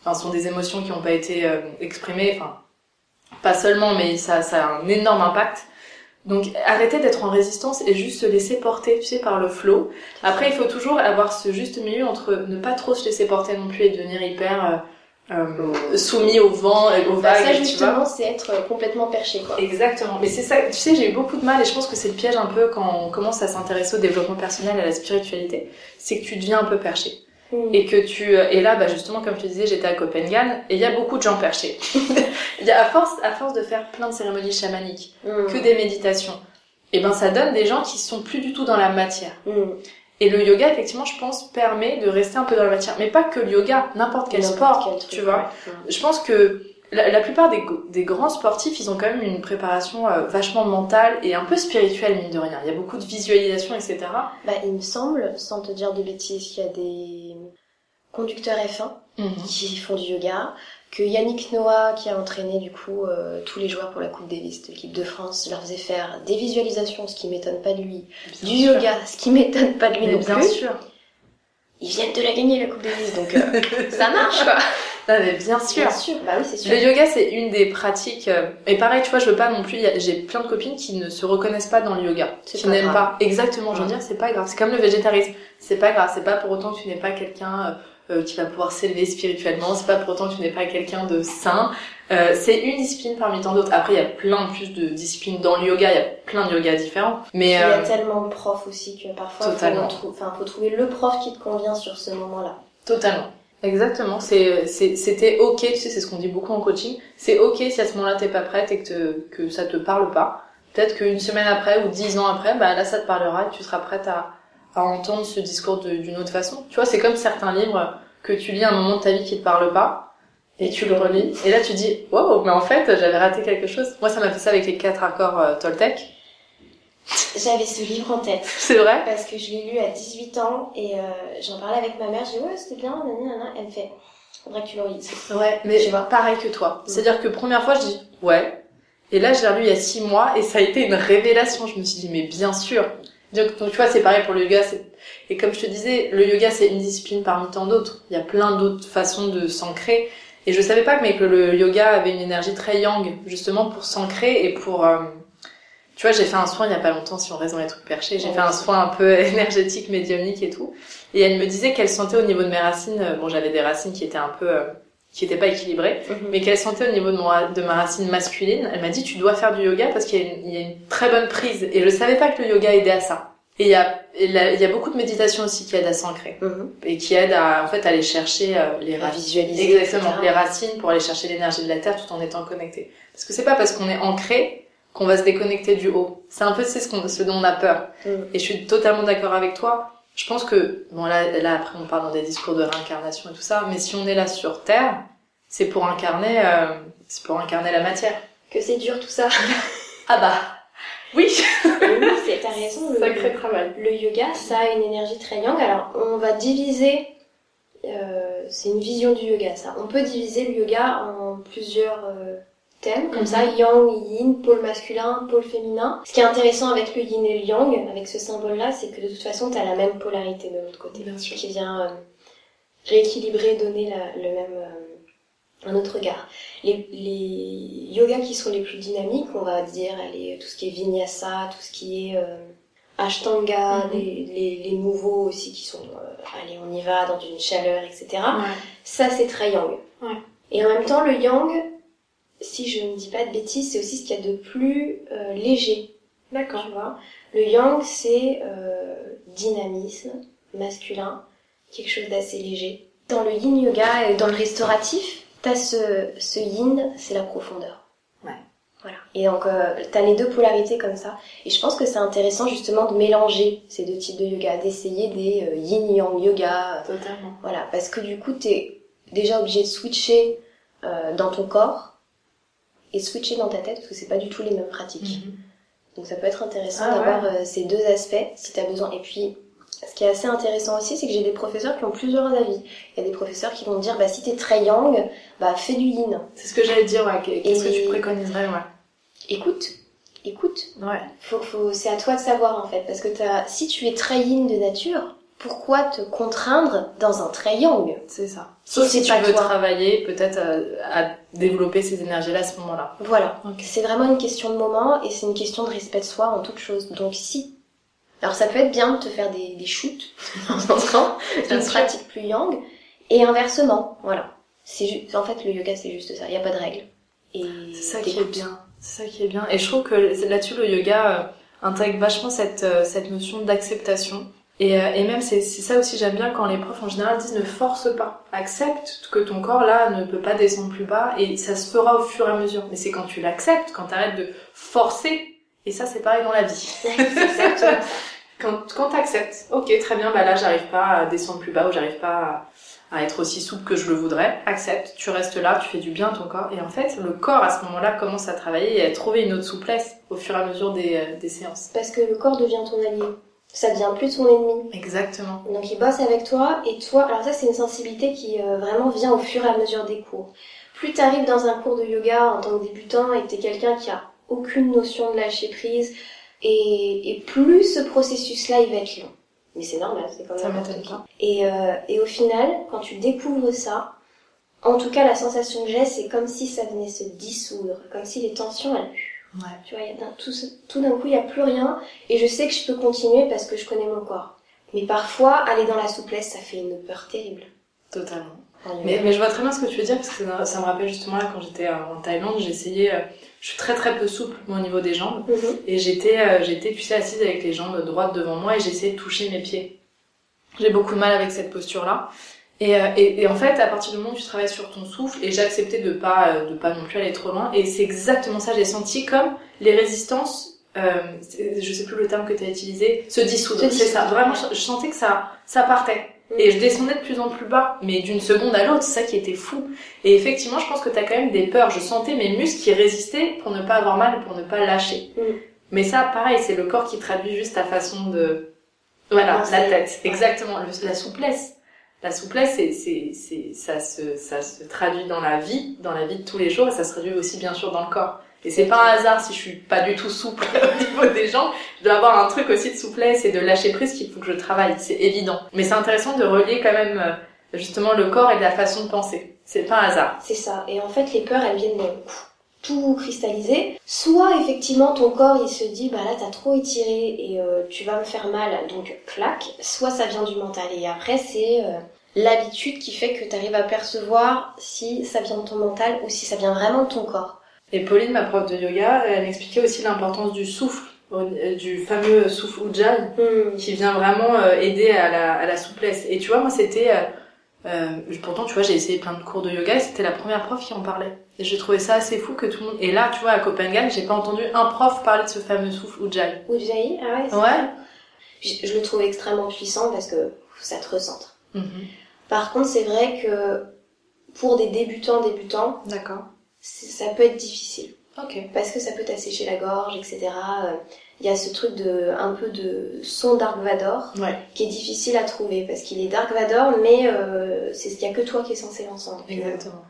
enfin, sont des émotions qui n'ont pas été euh, exprimées. Enfin, pas seulement, mais ça, ça a un énorme impact. Donc, arrêter d'être en résistance et juste se laisser porter, tu sais, par le flot. Après, il faut toujours avoir ce juste milieu entre ne pas trop se laisser porter non plus et devenir hyper euh, euh, soumis au vent et au Bah, vagues. ça justement, c'est être complètement perché quoi. Exactement. Mais c'est ça, tu sais, j'ai eu beaucoup de mal et je pense que c'est le piège un peu quand on commence à s'intéresser au développement personnel, à la spiritualité. C'est que tu deviens un peu perché. Mm. Et que tu, et là, bah, justement, comme je te disais, j'étais à Copenhague et il y a beaucoup de gens perchés. Il y a, à force, à force de faire plein de cérémonies chamaniques, Mm. que des méditations, et ben, ça donne des gens qui sont plus du tout dans la matière. Mm. Et le yoga, effectivement, je pense, permet de rester un peu dans la matière. Mais pas que le yoga, n'importe quel sport, quel truc, tu vois. ouais. Je pense que la, la plupart des, des grands sportifs, ils ont quand même une préparation euh, vachement mentale et un peu spirituelle, mine de rien. Il y a beaucoup de visualisation, etc. Bah, il me semble, sans te dire de bêtises, qu'il y a des conducteurs F1 qui font du yoga, que Yannick Noah, qui a entraîné du coup euh, tous les joueurs pour la Coupe Davis de l'équipe de France, leur faisait faire des visualisations, ce qui m'étonne pas de lui, Bien du sûr. yoga, ce qui m'étonne pas de lui Mais non bien plus. sûr. Ils viennent de la gagner la Coupe Davis, donc euh, ça marche quoi. Non, mais bien sûr. Bien sûr, bah oui c'est sûr. Le yoga, c'est une des pratiques. euh, Et pareil, tu vois, je veux pas non plus. J'ai plein de copines qui ne se reconnaissent pas dans le yoga, qui pas n'aiment pas. Exactement. Je veux dire, c'est pas grave. C'est comme le végétarisme. C'est pas grave. C'est pas pour autant que tu n'es pas quelqu'un euh, qui va pouvoir s'élever spirituellement. C'est pas pour autant que tu n'es pas quelqu'un de sain. Euh, c'est une discipline parmi tant d'autres. Après, il y a plein plus de disciplines dans le yoga. Il y a plein de yogas différents. Mais il y a euh, tellement de profs aussi que parfois faut, Totalement. trou- enfin, faut trouver le prof qui te convient sur ce moment-là. Totalement. Exactement. C'était ok, tu sais, c'est ce qu'on dit beaucoup en coaching. C'est ok si à ce moment-là t'es pas prête et que, te- que ça te parle pas. Peut-être qu'une semaine après ou dix ans après, bah là ça te parlera et tu seras prête à, à entendre ce discours d'une autre façon. Tu vois, c'est comme certains livres que tu lis à un moment de ta vie qui te parle pas et tu le relis et là tu dis wow, mais en fait j'avais raté quelque chose. Moi ça m'a fait ça avec les quatre accords euh, Toltec. J'avais ce livre en tête. C'est vrai? Parce que je l'ai lu à 18 ans et euh, j'en parlais avec ma mère, j'ai dit ouais c'était bien, nanana, elle me fait, faudrait que tu le relises. Ouais, mais Tu vois. pareil que toi. C'est-à-dire que première fois, je dis ouais. Et là, je l'ai relu il y a six mois et ça a été une révélation. Je me suis dit, mais bien sûr. Donc, donc, tu vois, c'est pareil pour le yoga. Et comme je te disais, le yoga, c'est une discipline parmi tant d'autres. Il y a plein d'autres façons de s'ancrer. Et je savais pas mais que le yoga avait une énergie très yang, justement pour s'ancrer et pour... euh, Tu vois, j'ai fait un soin il y a pas longtemps, si on reste dans les trucs perchés, j'ai Ouais. fait un soin un peu énergétique, médiumnique et tout. Et elle me disait qu'elle sentait au niveau de mes racines, euh, bon j'avais des racines qui étaient un peu... euh, qui étaient pas équilibrées, mais qu'elle sentait au niveau de, mon, de ma racine masculine, elle m'a dit tu dois faire du yoga parce qu'il y, a une- il y a une très bonne prise. Et je savais pas que le yoga aidait à ça. Et il y a, il y a beaucoup de méditation aussi qui aide à s'ancrer et qui aide à en fait à aller chercher euh, les À racines. visualiser. Exactement, etc. les racines pour aller chercher l'énergie de la terre tout en étant connecté. Parce que c'est pas parce qu'on est ancré qu'on va se déconnecter du haut. C'est un peu c'est ce, qu'on- ce dont on a peur. Mm. Et je suis totalement d'accord avec toi. Je pense que bon là là après on parle dans des discours de réincarnation et tout ça, mais si on est là sur terre, c'est pour incarner euh, c'est pour incarner la matière. Que c'est dur tout ça. Ah bah oui, c'est- t'as raison. Le, sacré travail. le yoga, ça a une énergie très yang. Alors, on va diviser. euh, c'est une vision du yoga, ça. On peut diviser le yoga en plusieurs euh, thèmes, comme Mhm. ça, yang, yin, pôle masculin, pôle féminin. Ce qui est intéressant avec le yin et le yang, avec ce symbole-là, c'est que de toute façon, t'as la même polarité de l'autre côté, Bien sûr. qui vient euh, rééquilibrer, donner la- le même euh, un autre regard. Les, les yogas qui sont les plus dynamiques, on va dire, tout ce qui est vinyasa, tout ce qui est euh, ashtanga, Mhm. les, les, les nouveaux aussi qui sont, euh, allez, on y va dans une chaleur, etc. Ouais. Ça, c'est très yang. Ouais. Et en même temps, le yang, si je ne dis pas de bêtises, c'est aussi ce qu'il y a de plus euh, léger. D'accord. Tu vois? Le yang, c'est euh, dynamisme masculin, quelque chose d'assez léger. Dans le yin yoga et dans le restauratif, t'as ce, ce yin, c'est la profondeur. Ouais. Voilà. Et donc, euh, t'as les deux polarités comme ça. Et je pense que c'est intéressant justement de mélanger ces deux types de yoga, d'essayer des yin-yang yoga. Totalement. Voilà, parce que du coup, t'es déjà obligé de switcher dans ton corps et switcher dans ta tête, parce que c'est pas du tout les mêmes pratiques. Donc ça peut être intéressant Ah d'avoir euh, ces deux aspects si tu as besoin. Et puis, ce qui est assez intéressant aussi, c'est que j'ai des professeurs qui ont plusieurs avis. Il y a des professeurs qui vont dire, bah si t'es très yang, bah fais du yin. C'est ce que j'allais dire, ouais. Qu'est-ce Et- que tu préconiserais, ouais. Écoute, écoute. Ouais. Faut, faut, c'est à toi de savoir en fait, parce que t'as, si tu es très yin de nature, pourquoi te contraindre dans un yang C'est ça. Sauf si tu pas veux toi. travailler peut-être à, à développer ces énergies-là à ce moment-là. Voilà. C'est vraiment une question de moment et c'est une question de respect de soi en toute chose. Donc si. Alors ça peut être bien de te faire des, des shoots en temps sûr. pratique plus yang, et inversement, voilà. C'est en fait le yoga c'est juste ça, il n'y a pas de règles. Et C'est ça qui est bien. C'est ça qui est bien. Et je trouve que là-dessus, le yoga euh, intègre vachement cette, euh, cette notion d'acceptation. Et, euh, et même, c'est c'est ça aussi, j'aime bien quand les profs en général disent ne force pas. Accepte que ton corps là ne peut pas descendre plus bas et ça se fera au fur et à mesure. Mais c'est quand tu l'acceptes, quand tu arrêtes de forcer. Et ça, c'est pareil dans la vie. Quand, quand t'acceptes, ok, très bien, bah là, j'arrive pas à descendre plus bas ou j'arrive pas à, à être aussi souple que je le voudrais. Accepte, tu restes là, tu fais du bien à ton corps. Et en fait, le corps, à ce moment-là, commence à travailler et à trouver une autre souplesse au fur et à mesure des, euh, des séances. Parce que le corps devient ton allié. Ça devient plus ton ennemi. Exactement. Donc il bosse avec toi et toi, alors ça c'est une sensibilité qui euh, vraiment vient au fur et à mesure des cours. Plus tu arrives dans un cours de yoga en tant que débutant et que t'es quelqu'un qui a aucune notion de lâcher prise et, et plus ce processus-là il va être long. Mais c'est normal, c'est comme Ça n'importe qui. pas. Et, euh, et au final, quand tu découvres ça, en tout cas la sensation que j'ai c'est comme si ça venait se dissoudre, comme si les tensions elles Ouais. tu vois, y a tout, d'un coup, il n'y a plus rien. Et je sais que je peux continuer parce que je connais mon corps. Mais parfois, aller dans la souplesse, ça fait une peur terrible. Totalement. En yoga. Mais, mais je vois très bien ce que tu veux dire parce que ça, ça me rappelle justement là quand j'étais euh, en Thaïlande, essayé, euh, je suis très très peu souple moi, au niveau des jambes. Mhm. Et j'étais, euh, j'étais, tu sais, assise avec les jambes droites devant moi et j'essayais de toucher mes pieds. J'ai beaucoup de mal avec cette posture-là. Et, euh, et, et en fait, à partir du moment où tu travailles sur ton souffle, et j'ai accepté de pas, euh, de pas non plus aller trop loin, et c'est exactement ça, j'ai senti comme les résistances, euh, je sais plus le terme que tu as utilisé, se dissoudre. C'est ça, vraiment, je, je sentais que ça, ça partait. Et je descendais de plus en plus bas, mais d'une seconde à l'autre, c'est ça qui était fou. Et effectivement, je pense que t'as quand même des peurs. Je sentais mes muscles qui résistaient pour ne pas avoir mal, pour ne pas lâcher. Mm. Mais ça, pareil, c'est le corps qui traduit juste ta façon de... Voilà, la tête. Exactement. Le- la souplesse. La souplesse, c'est, c'est, c'est, ça se, ça se traduit dans la vie, dans la vie de tous les jours, et ça se traduit aussi, bien sûr, dans le corps. Et c'est pas un hasard si je suis pas du tout souple au niveau des jambes. Je dois avoir un truc aussi de souplesse et de lâcher prise qu'il faut que je travaille. C'est évident. Mais c'est intéressant de relier quand même, euh, justement, le corps et de la façon de penser. C'est pas un hasard. C'est ça. Et en fait, les peurs, elles viennent euh, tout cristalliser. Soit, effectivement, ton corps, il se dit, bah là, t'as trop étiré et euh, tu vas me faire mal, donc clac. Soit ça vient du mental. Et après, c'est euh, l'habitude qui fait que t'arrives à percevoir si ça vient de ton mental ou si ça vient vraiment de ton corps. Et Pauline, ma prof de yoga, elle m'expliquait aussi l'importance du souffle, euh, du fameux souffle Ujjayi. Hmm. qui vient vraiment aider à la, à la souplesse. Et tu vois, moi, c'était... euh, pourtant, tu vois, j'ai essayé plein de cours de yoga et c'était la première prof qui en parlait. Et j'ai trouvé ça assez fou que tout le monde... Et là, tu vois, à Copenhague, j'ai pas entendu un prof parler de ce fameux souffle Ujjayi. Ujjayi, ah ouais, Ouais. Je, je le trouve extrêmement puissant parce que ça te recentre. Par contre, c'est vrai que pour des débutants, débutants, D'accord. ça peut être difficile. Ok. Parce que ça peut t'assécher la gorge, etc. Il y a ce truc de, un peu de son Dark Vador Ouais, qui est difficile à trouver parce qu'il est Dark Vador, mais euh, c'est il y a que toi qui est censé l'entendre. exactement.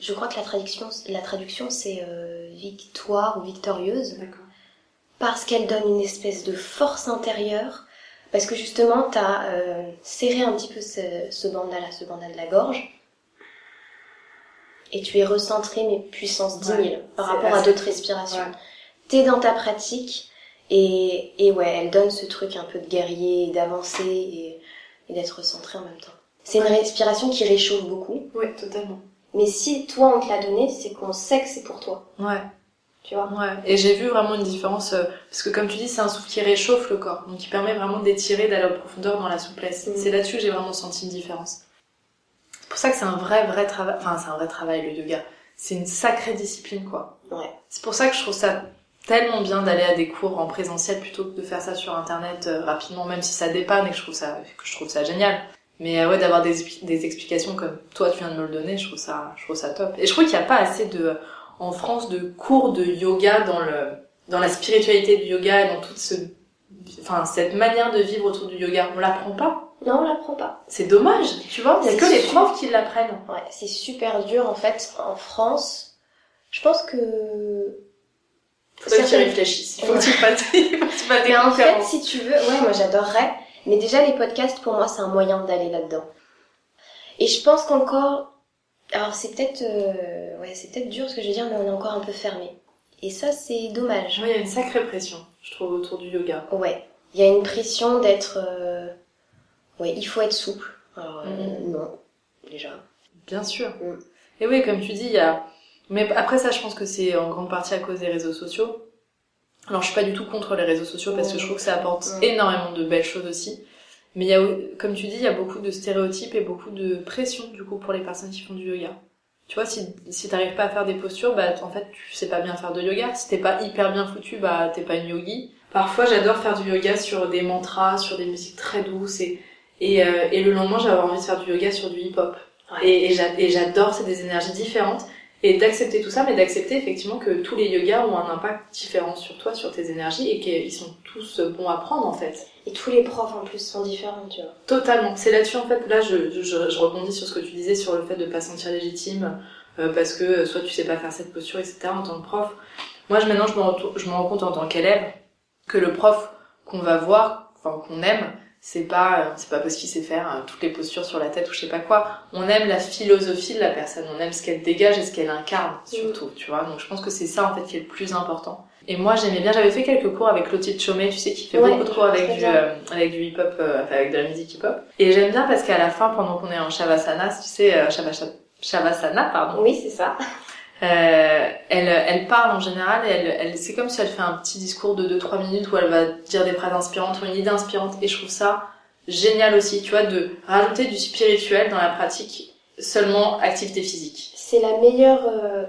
Je crois que la traduction, la traduction c'est euh, victoire ou victorieuse D'accord. parce qu'elle donne une espèce de force intérieure. Parce que justement, t'as euh, serré un petit peu ce, ce bandana, ce bandana de la gorge. Et tu es recentré, mais puissance 10 000 Ouais, par rapport à d'autres respirations. Ouais. T'es dans ta pratique et, et ouais, elle donne ce truc un peu de guerrier, d'avancer et, et d'être recentré en même temps. C'est une respiration qui réchauffe beaucoup. Ouais, totalement. Mais si toi on te l'a donné, c'est qu'on sait que c'est pour toi. Ouais. Tu vois? Ouais, et j'ai vu vraiment une différence, euh, parce que comme tu dis, c'est un souffle qui réchauffe le corps, donc qui permet vraiment d'étirer, d'aller en profondeur dans la souplesse. Mm. C'est là-dessus que j'ai vraiment senti une différence. C'est pour ça que c'est un vrai, vrai travail, enfin c'est un vrai travail le yoga. C'est une sacrée discipline quoi. Ouais. C'est pour ça que je trouve ça tellement bien d'aller à des cours en présentiel plutôt que de faire ça sur internet euh, rapidement, même si ça dépanne et que je trouve ça, que je trouve ça génial. Mais euh, ouais, d'avoir des, des explications comme toi tu viens de me le donner, je trouve ça, je trouve ça top. Et je trouve qu'il n'y a pas assez de, en France, de cours de yoga dans le, dans la spiritualité du yoga et dans toute ce, enfin, cette manière de vivre autour du yoga. On l'apprend pas? Non, on l'apprend pas. C'est dommage, tu vois. Il y a C'est que les profs qui l'apprennent. Ouais, c'est super dur en fait en France. Je pense que Faut que tu réfléchisses. Il faut que tu fasses, Mais en fait, si tu veux, ouais, moi j'adorerais. Mais déjà, les podcasts, pour moi, c'est un moyen d'aller là-dedans. Et je pense qu'encore, alors c'est peut-être, euh, ouais, c'est peut-être dur ce que je veux dire, mais on est encore un peu fermé. Et ça, c'est dommage. il y a une sacrée pression, je trouve, autour du yoga. Ouais, il y a une pression d'être, euh, ouais, il faut être souple. Alors, euh, mm. non, déjà. Bien sûr. Mm. Et oui, comme tu dis, il y a, mais après ça, je pense que c'est en grande partie à cause des réseaux sociaux. Alors, je suis pas du tout contre les réseaux sociaux parce que je trouve que ça apporte énormément de belles choses aussi. Mais il y a, comme tu dis, il y a beaucoup de stéréotypes et beaucoup de pression, du coup, pour les personnes qui font du yoga. Tu vois, si, si t'arrives pas à faire des postures, bah, en fait, tu sais pas bien faire de yoga. Si t'es pas hyper bien foutu, bah, t'es pas une yogi. Parfois, j'adore faire du yoga sur des mantras, sur des musiques très douces et, et, euh, et le lendemain, j'avais envie de faire du yoga sur du hip-hop. Et, et j'adore, c'est des énergies différentes et d'accepter tout ça, mais d'accepter effectivement que tous les yogas ont un impact différent sur toi, sur tes énergies, et qu'ils sont tous bons à prendre en fait. Et tous les profs en plus sont différents, tu vois. Totalement. C'est là-dessus en fait, là je, je, je, rebondis sur ce que tu disais sur le fait de pas sentir légitime, euh, parce que soit tu sais pas faire cette posture, etc. en tant que prof. Moi je, maintenant je me, je me rends compte en tant qu'élève que le prof qu'on va voir, enfin qu'on aime, c'est pas euh, c'est pas parce qu'il sait faire euh, toutes les postures sur la tête ou je sais pas quoi. On aime la philosophie de la personne. On aime ce qu'elle dégage et ce qu'elle incarne surtout tu vois. Donc je pense que c'est ça en fait qui est le plus important. Et moi j'aimais bien j'avais fait quelques cours avec Clotilde Chomé tu sais qui fait beaucoup de cours avec du euh, avec du hip hop enfin avec de la musique hip hop et j'aime bien parce qu'à la fin pendant qu'on est en shavasana tu sais euh, shavasana pardon. Oui c'est ça euh, elle, elle parle en général, elle, elle, c'est comme si elle fait un petit discours de 2-3 minutes où elle va dire des phrases inspirantes ou une idée inspirante et je trouve ça génial aussi, tu vois, de rajouter du spirituel dans la pratique seulement activité physique. C'est la meilleure, euh,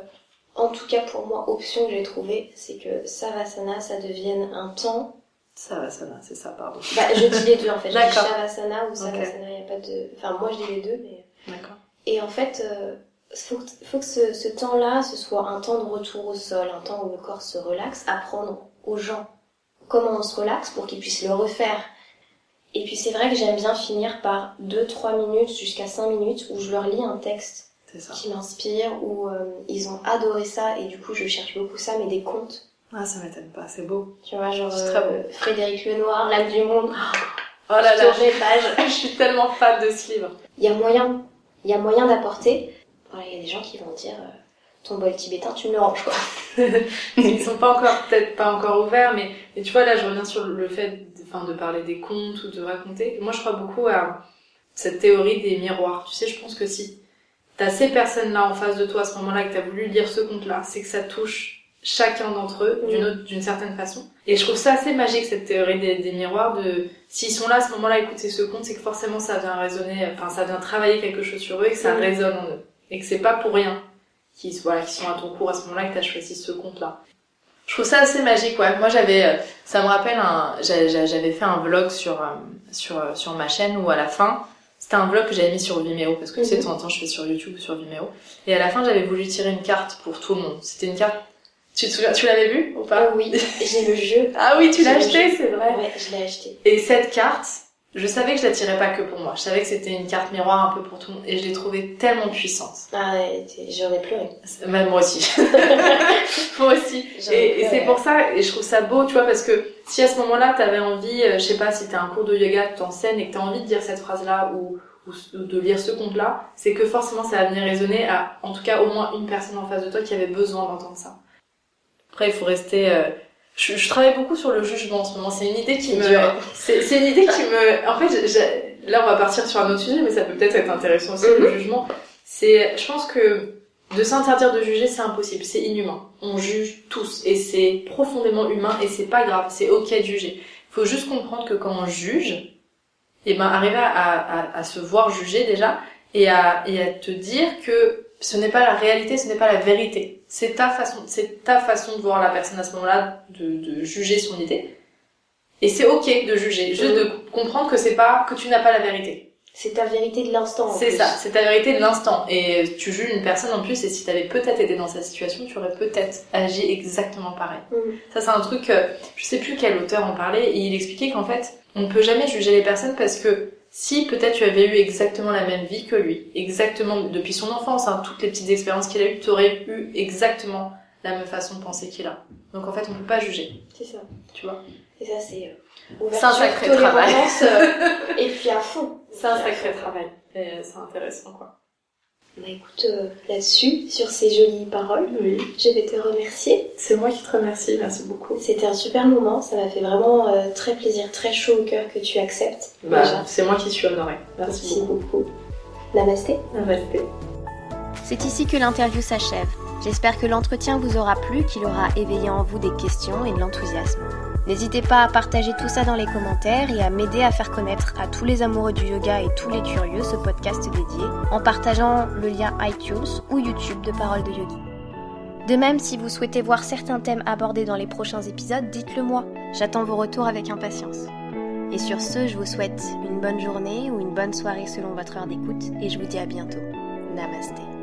en tout cas pour moi, option que j'ai trouvée, c'est que Savasana, ça devienne un temps. Savasana, c'est ça, pardon. Bah, je dis les deux en fait. Je dis Savasana ou Savasana, il n'y a pas de... Enfin, moi je dis les deux, mais... D'accord. Et en fait... Euh, faut, faut que ce, ce temps-là, ce soit un temps de retour au sol, un temps où le corps se relaxe, apprendre aux gens comment on se relaxe pour qu'ils puissent le refaire. Et puis c'est vrai que j'aime bien finir par 2-3 minutes jusqu'à 5 minutes où je leur lis un texte qui m'inspire, où euh, ils ont adoré ça et du coup je cherche beaucoup ça, mais des contes. Ah ça m'étonne pas, c'est beau. Tu vois, genre euh, Frédéric Lenoir, L'âme du monde. Oh là là, je suis tellement fan de ce livre. Il y a moyen, il y a moyen d'apporter, il y a des gens qui vont dire euh, ton bol tibétain, tu me le ranges quoi. Ils sont pas encore, peut-être pas encore ouverts, mais, mais tu vois là, je reviens sur le fait, de, de parler des contes ou de raconter. Moi, je crois beaucoup à cette théorie des miroirs. Tu sais, je pense que si t'as ces personnes-là en face de toi à ce moment-là, que t'as voulu lire ce conte-là, c'est que ça touche chacun d'entre eux d'une certaine façon. Et je trouve ça assez magique cette théorie des, des miroirs de s'ils sont là à ce moment-là écouter ce conte, c'est que forcément ça vient résonner, enfin ça vient travailler quelque chose sur eux et que ça résonne en eux et que c'est pas pour rien qu'ils voilà, sont à ton cours à ce moment-là que tu as choisi ce compte-là. Je trouve ça assez magique, ouais. Moi, j'avais, euh, ça me rappelle j'avais fait un vlog sur, euh, sur, euh, sur ma chaîne où à la fin, c'était un vlog que j'avais mis sur Vimeo parce que tu sais, de temps en temps, je fais sur YouTube ou sur Vimeo. Et à la fin, j'avais voulu tirer une carte pour tout le monde. C'était une carte. Tu te souviens, tu l'avais vu ou pas? Oui, j'ai le jeu. ah oui, tu l'as acheté, c'est vrai. Ouais, je l'ai acheté. Et cette carte, je savais que je la tirais pas que pour moi. Je savais que c'était une carte miroir un peu pour tout le monde. Et je l'ai trouvée tellement puissante. Ah ouais, j'en ai pleuré. Même moi aussi. moi aussi. Et, c'est pour ça, et je trouve ça beau, tu vois, parce que si à ce moment-là, t'avais envie, euh, je sais pas, si t'as un cours de yoga, tu t'enseignes et que t'as envie de dire cette phrase-là ou, ou, de lire ce conte-là, c'est que forcément ça va venir résonner à, en tout cas, au moins une personne en face de toi qui avait besoin d'entendre ça. Après, il faut rester... Euh, je, je, travaille beaucoup sur le jugement en ce moment. C'est une idée qui me, c'est, une idée qui me, en fait, là on va partir sur un autre sujet, mais ça peut peut-être être intéressant aussi le mhm. jugement. C'est, je pense que de s'interdire de juger, c'est impossible, c'est inhumain. On juge tous et c'est profondément humain et c'est pas grave, c'est ok de juger. Il faut juste comprendre que quand on juge, et eh ben arriver à, à, à, se voir juger déjà et à, et à te dire que ce n'est pas la réalité, ce n'est pas la vérité. C'est ta façon, c'est ta façon de voir la personne à ce moment-là, de, de juger son idée. Et c'est ok de juger, juste de comprendre que c'est pas, que tu n'as pas la vérité. C'est ta vérité de l'instant. C'est ça, c'est ta vérité de l'instant. Et tu juges une personne en plus, et si t'avais peut-être été dans sa situation, tu aurais peut-être agi exactement pareil. Mm. Ça, c'est un truc, euh, je sais plus quel auteur en parlait, et il expliquait qu'en fait, on ne peut jamais juger les personnes parce que si peut-être tu avais eu exactement la même vie que lui, exactement depuis son enfance, hein, toutes les petites expériences qu'il a eues, tu aurais eu exactement la même façon de penser qu'il a. Donc en fait, on peut pas juger. C'est ça. Tu vois? Et ça, c'est euh, C'est un sacré tolérance, euh, et puis à fond. C'est un sacré travail. Et c'est intéressant, quoi. Bah écoute, euh, là-dessus, sur ces jolies paroles, Oui. je vais te remercier. C'est moi qui te remercie. Merci beaucoup. C'était un super moment, ça m'a fait vraiment euh, très plaisir, très chaud au cœur que tu acceptes. Bah, c'est moi qui suis honorée. Merci, Merci beaucoup. beaucoup. Namasté. Namasté. C'est ici que l'interview s'achève. J'espère que l'entretien vous aura plu, qu'il aura éveillé en vous des questions et de l'enthousiasme. N'hésitez pas à partager tout ça dans les commentaires et à m'aider à faire connaître à tous les amoureux du yoga et tous les curieux ce podcast dédié en partageant le lien iTunes ou YouTube de Paroles de Yogi. De même, si vous souhaitez voir certains thèmes abordés dans les prochains épisodes, dites-le moi. J'attends vos retours avec impatience. Et sur ce, je vous souhaite une bonne journée ou une bonne soirée selon votre heure d'écoute et je vous dis à bientôt. Namasté.